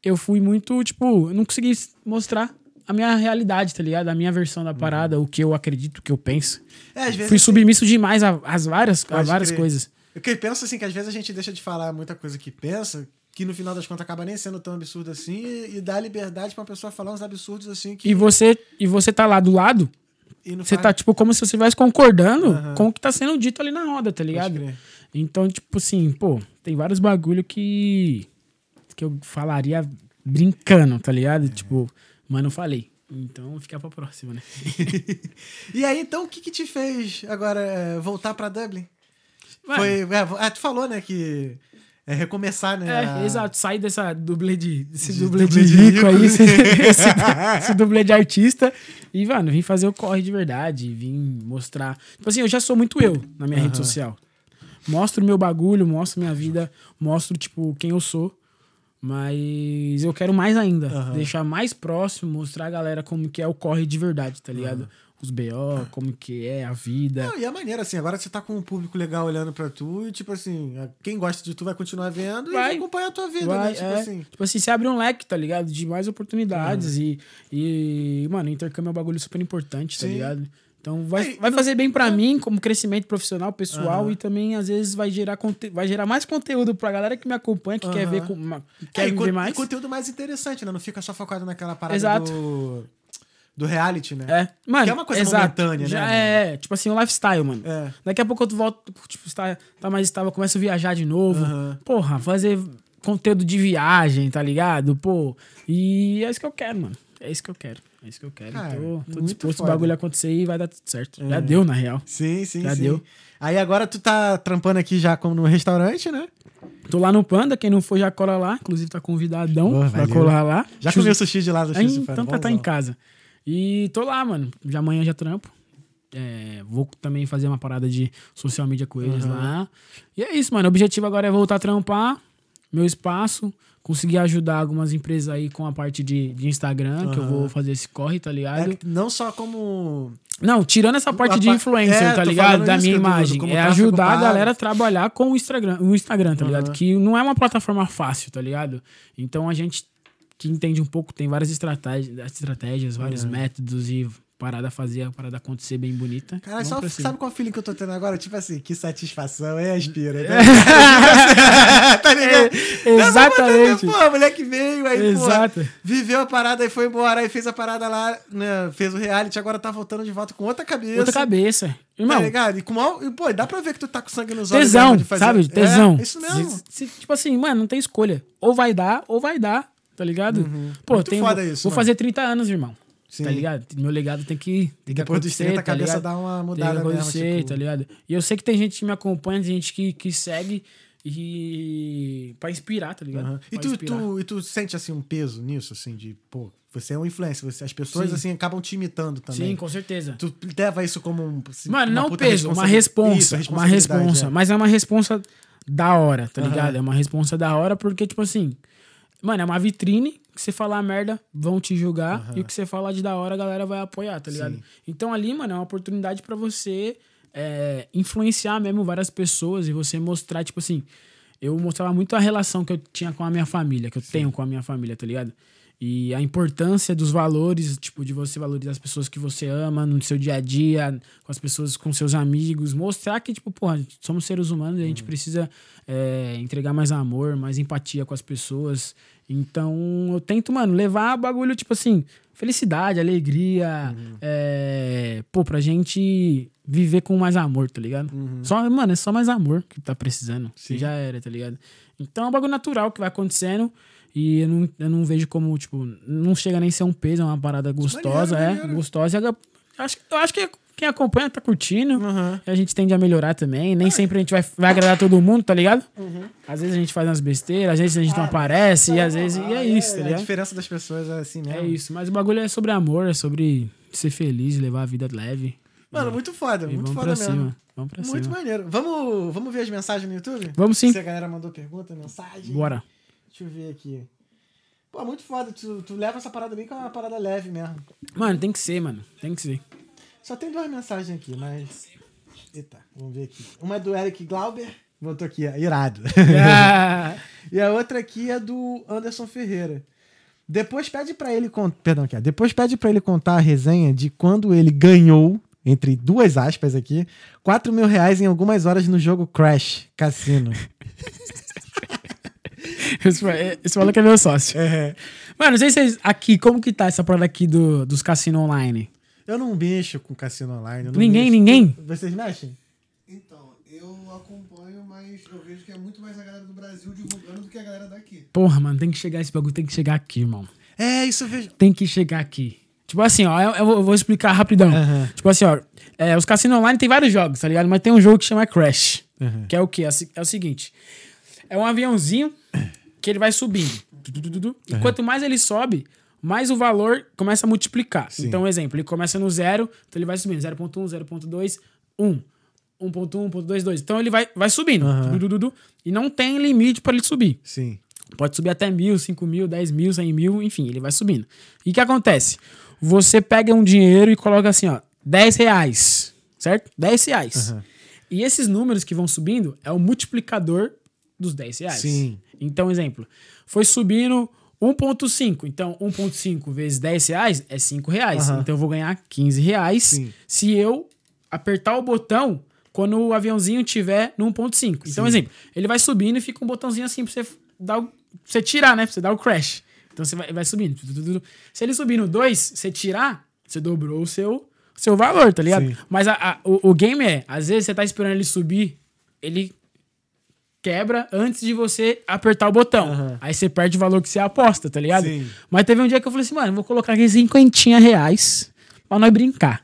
eu fui muito, tipo, eu não consegui mostrar a minha realidade, tá ligado? A minha versão da parada, o que eu acredito, o que eu penso. É, às vezes. Fui assim, submisso demais a- às várias, a várias crer. coisas. Eu que penso assim, que às vezes a gente deixa de falar muita coisa que pensa, que no final das contas acaba nem sendo tão absurdo assim, e, e dá liberdade pra uma pessoa falar uns absurdos assim que. E você, e você tá lá do lado, e não você faz- tá, tipo, como se você estivesse concordando Aham. com o que tá sendo dito ali na roda, tá Pode ligado? crer. Então, tipo assim, pô, tem vários bagulho que. que eu falaria brincando, tá ligado? Tipo, mas não falei. Então, fica pra próxima, né? E aí, então, o que, que te fez agora é, voltar pra Dublin? Mano, Foi. É, ah, tu falou, né, que é recomeçar, né? É, a- exato. Sair dessa dublê de, desse De dublê, dublê de rico, rico. aí, esse, esse, esse dublê de artista. E, mano, vim fazer o corre de verdade. Vim mostrar. Tipo assim, eu já sou muito eu na minha rede social. Mostro o meu bagulho, mostro minha vida, mostro, tipo, quem eu sou. Mas eu quero mais ainda. Aham. Deixar mais próximo, mostrar a galera como que é o corre de verdade, tá ligado? os BO, como que é a vida. Não, e é maneiro, assim, agora você tá com um público legal olhando pra tu e, tipo assim, quem gosta de tu vai continuar vendo e Vai. vai acompanhar a tua vida, Vai, né? Tipo é. assim. Tipo assim, você abre um leque, tá ligado? De mais oportunidades e, e, mano, intercâmbio é um bagulho super importante, tá Sim. ligado? Então vai, vai fazer bem pra mim como crescimento profissional, pessoal Aham. e também às vezes vai gerar vai gerar mais conteúdo pra galera que me acompanha, que quer Aham. ver com, uma- É, quer e, con- ver e mais. conteúdo mais interessante, né? Não fica só focado naquela parada Exato. do, do reality, né? É, mano, Que é uma coisa exato. momentânea, né, Já mano? é, tipo assim, o lifestyle, mano. É. Daqui a pouco eu volto, tipo, tá, tá mais estável, começo a viajar de novo. Aham. Porra, fazer conteúdo de viagem, tá ligado? Pô, e é isso que eu quero, mano. É isso que eu quero. É isso que eu quero. Cara, tô tô disposto foda. o bagulho acontecer e vai dar tudo certo. É. Já deu, na real. Sim, sim, Já sim. deu. Aí agora tu tá trampando aqui já como no restaurante, né? Tô lá no Panda, quem não for já cola lá. Inclusive tá convidadão Boa, pra valeu. colar lá. Já Chus- comeu sushi de lá do Aí, X Então tá, tá em casa. E tô lá, mano. Já amanhã já trampo. É, vou também fazer uma parada de social media com eles lá. E é isso, mano. O objetivo agora é voltar a trampar meu espaço, conseguir ajudar algumas empresas aí com a parte de, de Instagram, que eu vou fazer esse corre, tá ligado? É, não só como. Não, tirando essa parte A de influencer, É, tá ligado? Da minha imagem. É ajudar a galera a trabalhar com o Instagram, o Instagram, tá ligado? Aham. Que não é uma plataforma fácil, tá ligado? Então a gente que entende um pouco, tem várias estratégias, estratégias vários métodos e parada fazer, a parada acontecer bem bonita. Cara, só, sabe qual feeling que eu tô tendo agora? Tipo assim, que satisfação, é aspira. Né? tá ligado? Exatamente. Pô, a mulher que veio aí, Exato. pô, viveu a parada e foi embora, aí fez a parada lá, né, fez o reality, agora tá voltando de volta com outra cabeça. Outra cabeça. Irmão, Tá ligado? E com maior, e, pô, dá pra ver que tu tá com sangue nos olhos. tesão, de fazer- sabe? Tesão. É, isso mesmo. Se- se- tipo assim, mano, não tem escolha. Ou vai dar, ou vai dar, tá ligado? Pô, Uhum. Muito tem, foda vou, isso, vou mano. fazer 30 anos, irmão. Sim. Tá ligado? Meu legado tem que, tem que Depois dos acontecer, 30, a tá cabeça ligado? dá uma Tem mudada que mesmo, acontecer, tipo- tá ligado? E eu sei que tem gente que me acompanha, tem gente que, que segue e... pra inspirar, tá ligado? Aham. E tu, inspirar. tu, e tu sente, assim, um peso nisso, assim, de, pô, você é um influencer, você- as pessoas, Sim. assim, acabam te imitando também. Sim, com certeza. Tu leva isso como um. assim, Mano, não peso, uma responsa-. Isso, uma responsa. é. Mas é uma responsa da hora, tá Aham. ligado? É uma responsa da hora porque, tipo assim, mano, é uma vitrine que você falar merda, vão te julgar. E o que você falar de da hora, a galera vai apoiar, tá ligado? Sim. Então ali, mano, é uma oportunidade pra você é, influenciar mesmo várias pessoas e você mostrar, tipo assim. Eu mostrava muito a relação que eu tinha com a minha família, que eu tenho com a minha família, tá ligado? E a importância dos valores, tipo, de você valorizar as pessoas que você ama no seu dia a dia, com as pessoas, com seus amigos. Mostrar que, tipo, porra, somos seres humanos e a gente precisa é, entregar mais amor, mais empatia com as pessoas. Então, eu tento, mano, levar bagulho, tipo assim, felicidade, alegria, é, pô, pra gente viver com mais amor, tá ligado? Só, mano, é só mais amor que tá precisando. Sim. Já era, tá ligado? Então é um bagulho natural que vai acontecendo. E eu não, eu não vejo como, tipo, não chega nem ser um peso, é uma parada gostosa, Maneiro, é. maneiro. Gostosa. Eu acho, eu acho que quem acompanha tá curtindo. E a gente tende a melhorar também. Nem sempre a gente vai, vai agradar todo mundo, tá ligado? Às vezes a gente faz umas besteiras, às vezes a gente não aparece, e às vezes. E é isso, tá A ligado? diferença das pessoas é assim mesmo. É isso. Mas o bagulho é sobre amor, é sobre ser feliz, levar a vida leve. Mano, muito foda, E muito foda mesmo. cima. Vamos pra Muito cima. maneiro. Vamos, vamos ver as mensagens no YouTube? Vamos sim. Se a galera mandou pergunta, mensagem. Bora. Deixa eu ver aqui. Pô, muito foda. Tu, tu leva essa parada bem com uma parada leve mesmo. Mano, tem que ser, mano. Tem que ser. Só tem duas mensagens aqui, mas. Eita, vamos ver aqui. Uma é do Eric Glauber. Botou aqui, ó, irado. E a outra aqui é do Anderson Ferreira. Depois pede pra ele contar. Perdão, aqui. Depois pede pra ele contar a resenha de quando ele ganhou, entre duas aspas aqui, 4 mil reais em algumas horas no jogo Crash Cassino. esse, que é meu sócio. Mano, não sei se vocês. Aqui, como que tá essa parada aqui do, dos cassinos online? Eu não mexo com cassino online. Ninguém, mexo. ninguém? Vocês mexem? Então, eu acompanho, mas eu vejo que é muito mais a galera do Brasil divulgando do que a galera daqui. Porra, mano, tem que chegar esse bagulho, tem que chegar aqui, irmão. É, isso eu vejo. Tem que chegar aqui. Tipo assim, ó, eu, eu vou- explicar rapidão. Aham. Tipo assim, ó, é, os cassinos online tem vários jogos, tá ligado? Mas tem um jogo que chama Crash. Uhum. Que é o quê? É o É o seguinte: é um aviãozinho que ele vai subindo. Tu. E quanto mais ele sobe, mais o valor começa a multiplicar. Sim. Então, exemplo, ele começa no zero, então ele vai subindo. 0.1, 0.2, 1. 1.1, 1.2, 2. Então ele vai, vai subindo. Tu, tu, tu, tu. E não tem limite pra ele subir. Sim. Pode subir até mil, cinco mil, dez mil, cem mil, enfim, ele vai subindo. E o que acontece? Você pega um dinheiro e coloca assim, ó, 10 reais, certo? 10 reais. E esses números que vão subindo é o multiplicador dos 10 reais. Sim. Então, exemplo, foi subindo 1,5. Então, 1,5 vezes 10 reais é 5 reais. Aham. Então, eu vou ganhar 15 reais Sim. se eu apertar o botão quando o aviãozinho tiver no 1,5. Então, exemplo, ele vai subindo e fica um botãozinho assim pra você, dar o, pra você tirar, né? Pra você dar o crash. Então, você vai, vai subindo. Se ele subir no 2, você tirar, você dobrou o seu, seu valor, tá ligado? Sim. Mas a- a- o, o game é, às vezes você tá esperando ele subir, ele quebra antes de você apertar o botão. Aham. Aí você perde o valor que você aposta, tá ligado? Sim. Mas teve um dia que eu falei assim, mano, vou colocar aqui cinquentinha reais pra nós brincar.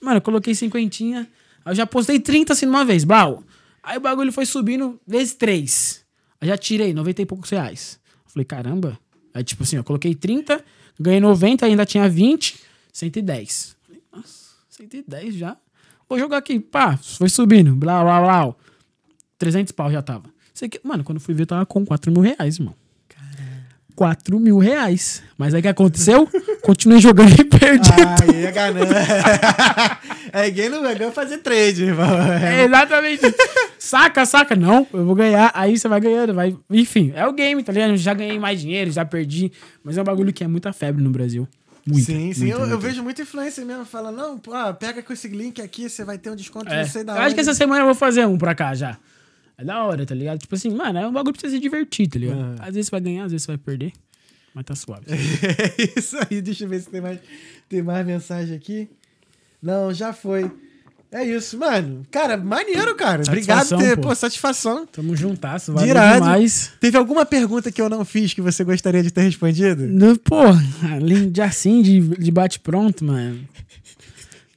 Mano, eu coloquei cinquentinha, aí eu já postei 30 assim de uma vez, blau. Aí o bagulho foi subindo vezes 3. Aí já tirei 90 e poucos reais. Eu falei, caramba. Aí tipo assim, eu coloquei 30, ganhei 90, ainda tinha 20, 110. Falei, nossa, 110 já. Vou jogar aqui, pá, foi subindo, blá, blá, blá. 300 pau já tava. Sei que, mano, quando eu fui ver, eu tava com 4 mil reais, irmão. 4 mil reais. Mas aí o que aconteceu? Continuei jogando e perdi. Aí é ganância. é quem não vai ganhar fazer trade, irmão. É, exatamente. saca, saca. Não, eu vou ganhar. Aí você vai ganhando. Vai... Enfim, é o game, tá ligado? Já ganhei mais dinheiro, já perdi. Mas é um bagulho que é muita febre no Brasil. Muita, sim, sim. muita, eu, eu muita. vejo muita influência mesmo. Fala, não, pô, ah, pega com esse link aqui, você vai ter um desconto, É. não sei da Eu onde. acho que essa semana eu vou fazer um pra cá já. É da hora, tá ligado? Tipo assim, mano, é um bagulho pra você se divertir, tá ligado? Aham. Às vezes você vai ganhar, às vezes você vai perder. Mas tá suave. É isso aí, deixa eu ver se tem mais, tem mais mensagem aqui. Não, já foi. É isso, mano. Cara, maneiro, cara. Obrigado por Satisfação, ter, pô. pô, satisfação. Tamo juntasso, valeu Dirado. demais. Teve alguma pergunta que eu não fiz que você gostaria de ter respondido? No- Pô, além de assim, de, de bate-pronto, mano.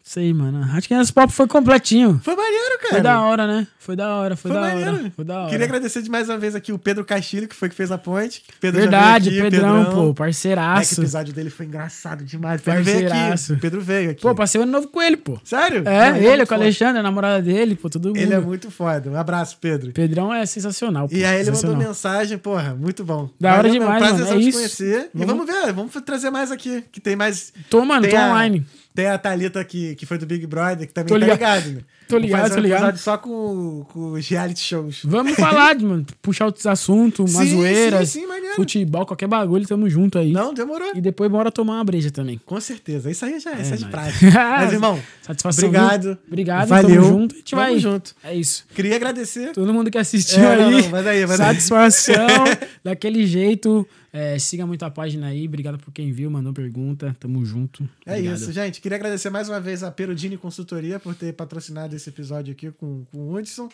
Sei, mano. Acho que esse papo foi completinho. Foi maneiro, cara. Foi da hora, né? Foi da hora, foi, Foi da maneiro. hora. Foi da hora. Queria agradecer de mais uma vez aqui o Pedro Castilho, que foi que fez a ponte. Pedro Verdade, veio aqui, Pedrão, Pedrão. pô, É, que o parceiraço. episódio dele foi engraçado demais. O Pedro veio Parceiraço. aqui. O Pedro veio aqui. Pô, passei o ano novo com ele, pô. Sério? É, Não, ele, muito com a foda. Alexandre, a namorada dele, pô, todo mundo. Ele é muito foda. Um abraço, Pedro. Pedrão é sensacional, pô. E aí ele mandou mensagem, porra, muito bom. Da hora demais, mano, prazer é te isso. conhecer. E Vamos- vamos ver, vamos trazer mais aqui, que tem mais... Tô, mano, tô a- online. Tem a Thalita que, que foi do Big Brother, que também Tô tá ligado. ligado, né? Tô ligado, tô ligado. só com, com os reality shows. Vamos falar, de, mano, puxar outros assuntos, umas Sim, zoeiras, sim, sim, maneiro. futebol, qualquer bagulho, tamo junto aí. Não, demorou. E depois bora tomar uma breja também. Com certeza. Isso aí já é, isso é de prática. Mas, irmão, Satisfação. obrigado. viu? Obrigado, Valeu. tamo junto. A gente Tamo vai. junto. É isso. queria agradecer. Todo mundo que assistiu É, não, aí. não, aí. satisfação. daquele jeito. É, siga muito a página aí. Obrigado por quem viu, mandou pergunta. Tamo junto. É Obrigado. isso, gente. Queria agradecer mais uma vez a Perudini Consultoria por ter patrocinado esse episódio aqui com, com o Hudson.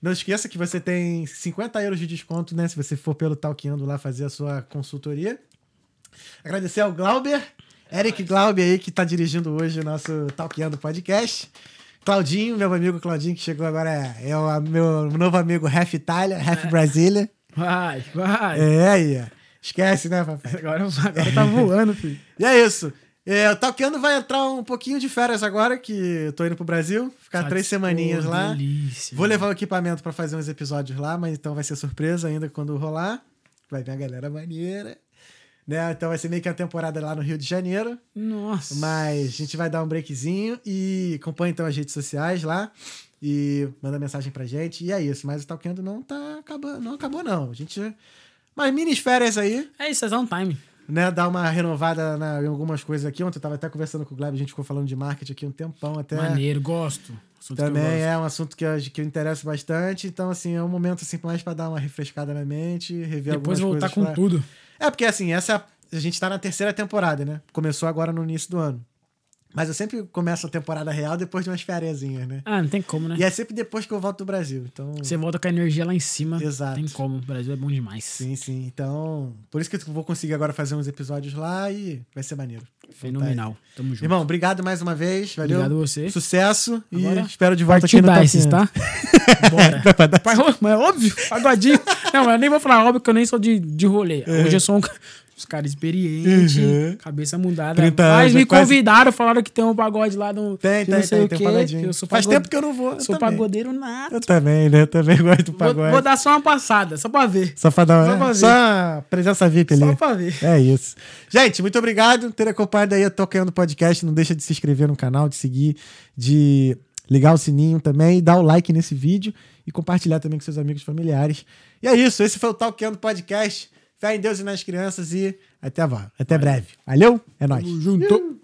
Não esqueça que você tem 50 euros de desconto, né? Se você for pelo Talqueando lá fazer a sua consultoria. Agradecer ao Glauber, Eric Glauber aí, que tá dirigindo hoje o nosso Talqueando Podcast. Claudinho, meu amigo Claudinho, que chegou agora, é, é o meu novo amigo Ref Itália, Ref Brasília. Vai, vai. É aí, ó. Esquece, né, papai? Agora, agora tá voando, filho. E é isso. É, o Talkando vai entrar um pouquinho de férias agora, que eu tô indo pro Brasil. Ficar três semaninhas Pô, lá. Delícia. Vou levar o equipamento pra fazer uns episódios lá, mas então vai ser surpresa ainda quando rolar. Vai vir a galera maneira. Né? Então vai ser meio que a temporada lá no Rio de Janeiro. Nossa. Mas a gente vai dar um breakzinho e acompanha então as redes sociais lá. E manda mensagem pra gente. E é isso. Mas o Talkando não tá acabando. Não acabou, não. A gente. Mas mini férias aí É isso, é um time. né, dar uma renovada na- em algumas coisas aqui. Ontem eu tava até conversando com o Gleb, a gente ficou falando de marketing aqui um tempão até. Maneiro, gosto. Assunto Também é um assunto que eu, que eu interesso bastante. Então, assim, é um momento assim, mais pra dar uma refrescada na mente, rever Depois algumas voltar coisas. com pra- tudo. É, porque assim, essa a a gente tá na terceira temporada, né? Começou agora no início do ano. Mas eu sempre começo a temporada real depois de umas fériasinhas, né? Ah, não tem como, né? E é sempre depois que eu volto do Brasil. Então. Você volta com a energia lá em cima. Exato. Tem como. O Brasil é bom demais. Sim, sim. Então. Por isso que eu vou conseguir agora fazer uns episódios lá e vai ser maneiro. Fenomenal. Tamo junto. Irmão, obrigado mais uma vez. Valeu. Obrigado a você. Sucesso Agora, e espero de volta aqui no Dices, Tapinha. tá? Bora. Mas, é óbvio, pagodinho. Não, eu nem vou falar óbvio que eu nem sou de, de rolê. É. Hoje eu sou um. Os caras experientes, Uhum. cabeça mudada. 30 Mas me é quase- convidaram, falaram que tem um pagode lá no. Tem, tem, não sei tem, o tem quê, Eu sou Faz tempo que eu não vou. eu Sou também. pagodeiro nato. Eu também, né? Eu também gosto do Vou, pagode. vou dar só uma passada, só pra ver. Só pra dar Só uma. pra ver. Só presença VIP ali. Só pra ver. É isso. Gente, muito obrigado por ter acompanhado aí a Tocando Podcast. Não deixa de se inscrever no canal, de seguir, de ligar o sininho também, dar o like nesse vídeo e compartilhar também com seus amigos e familiares. E é isso. Esse foi o Talkando Podcast. Fé em Deus e nas crianças e até, até breve. Valeu? É nóis. Tamo junto.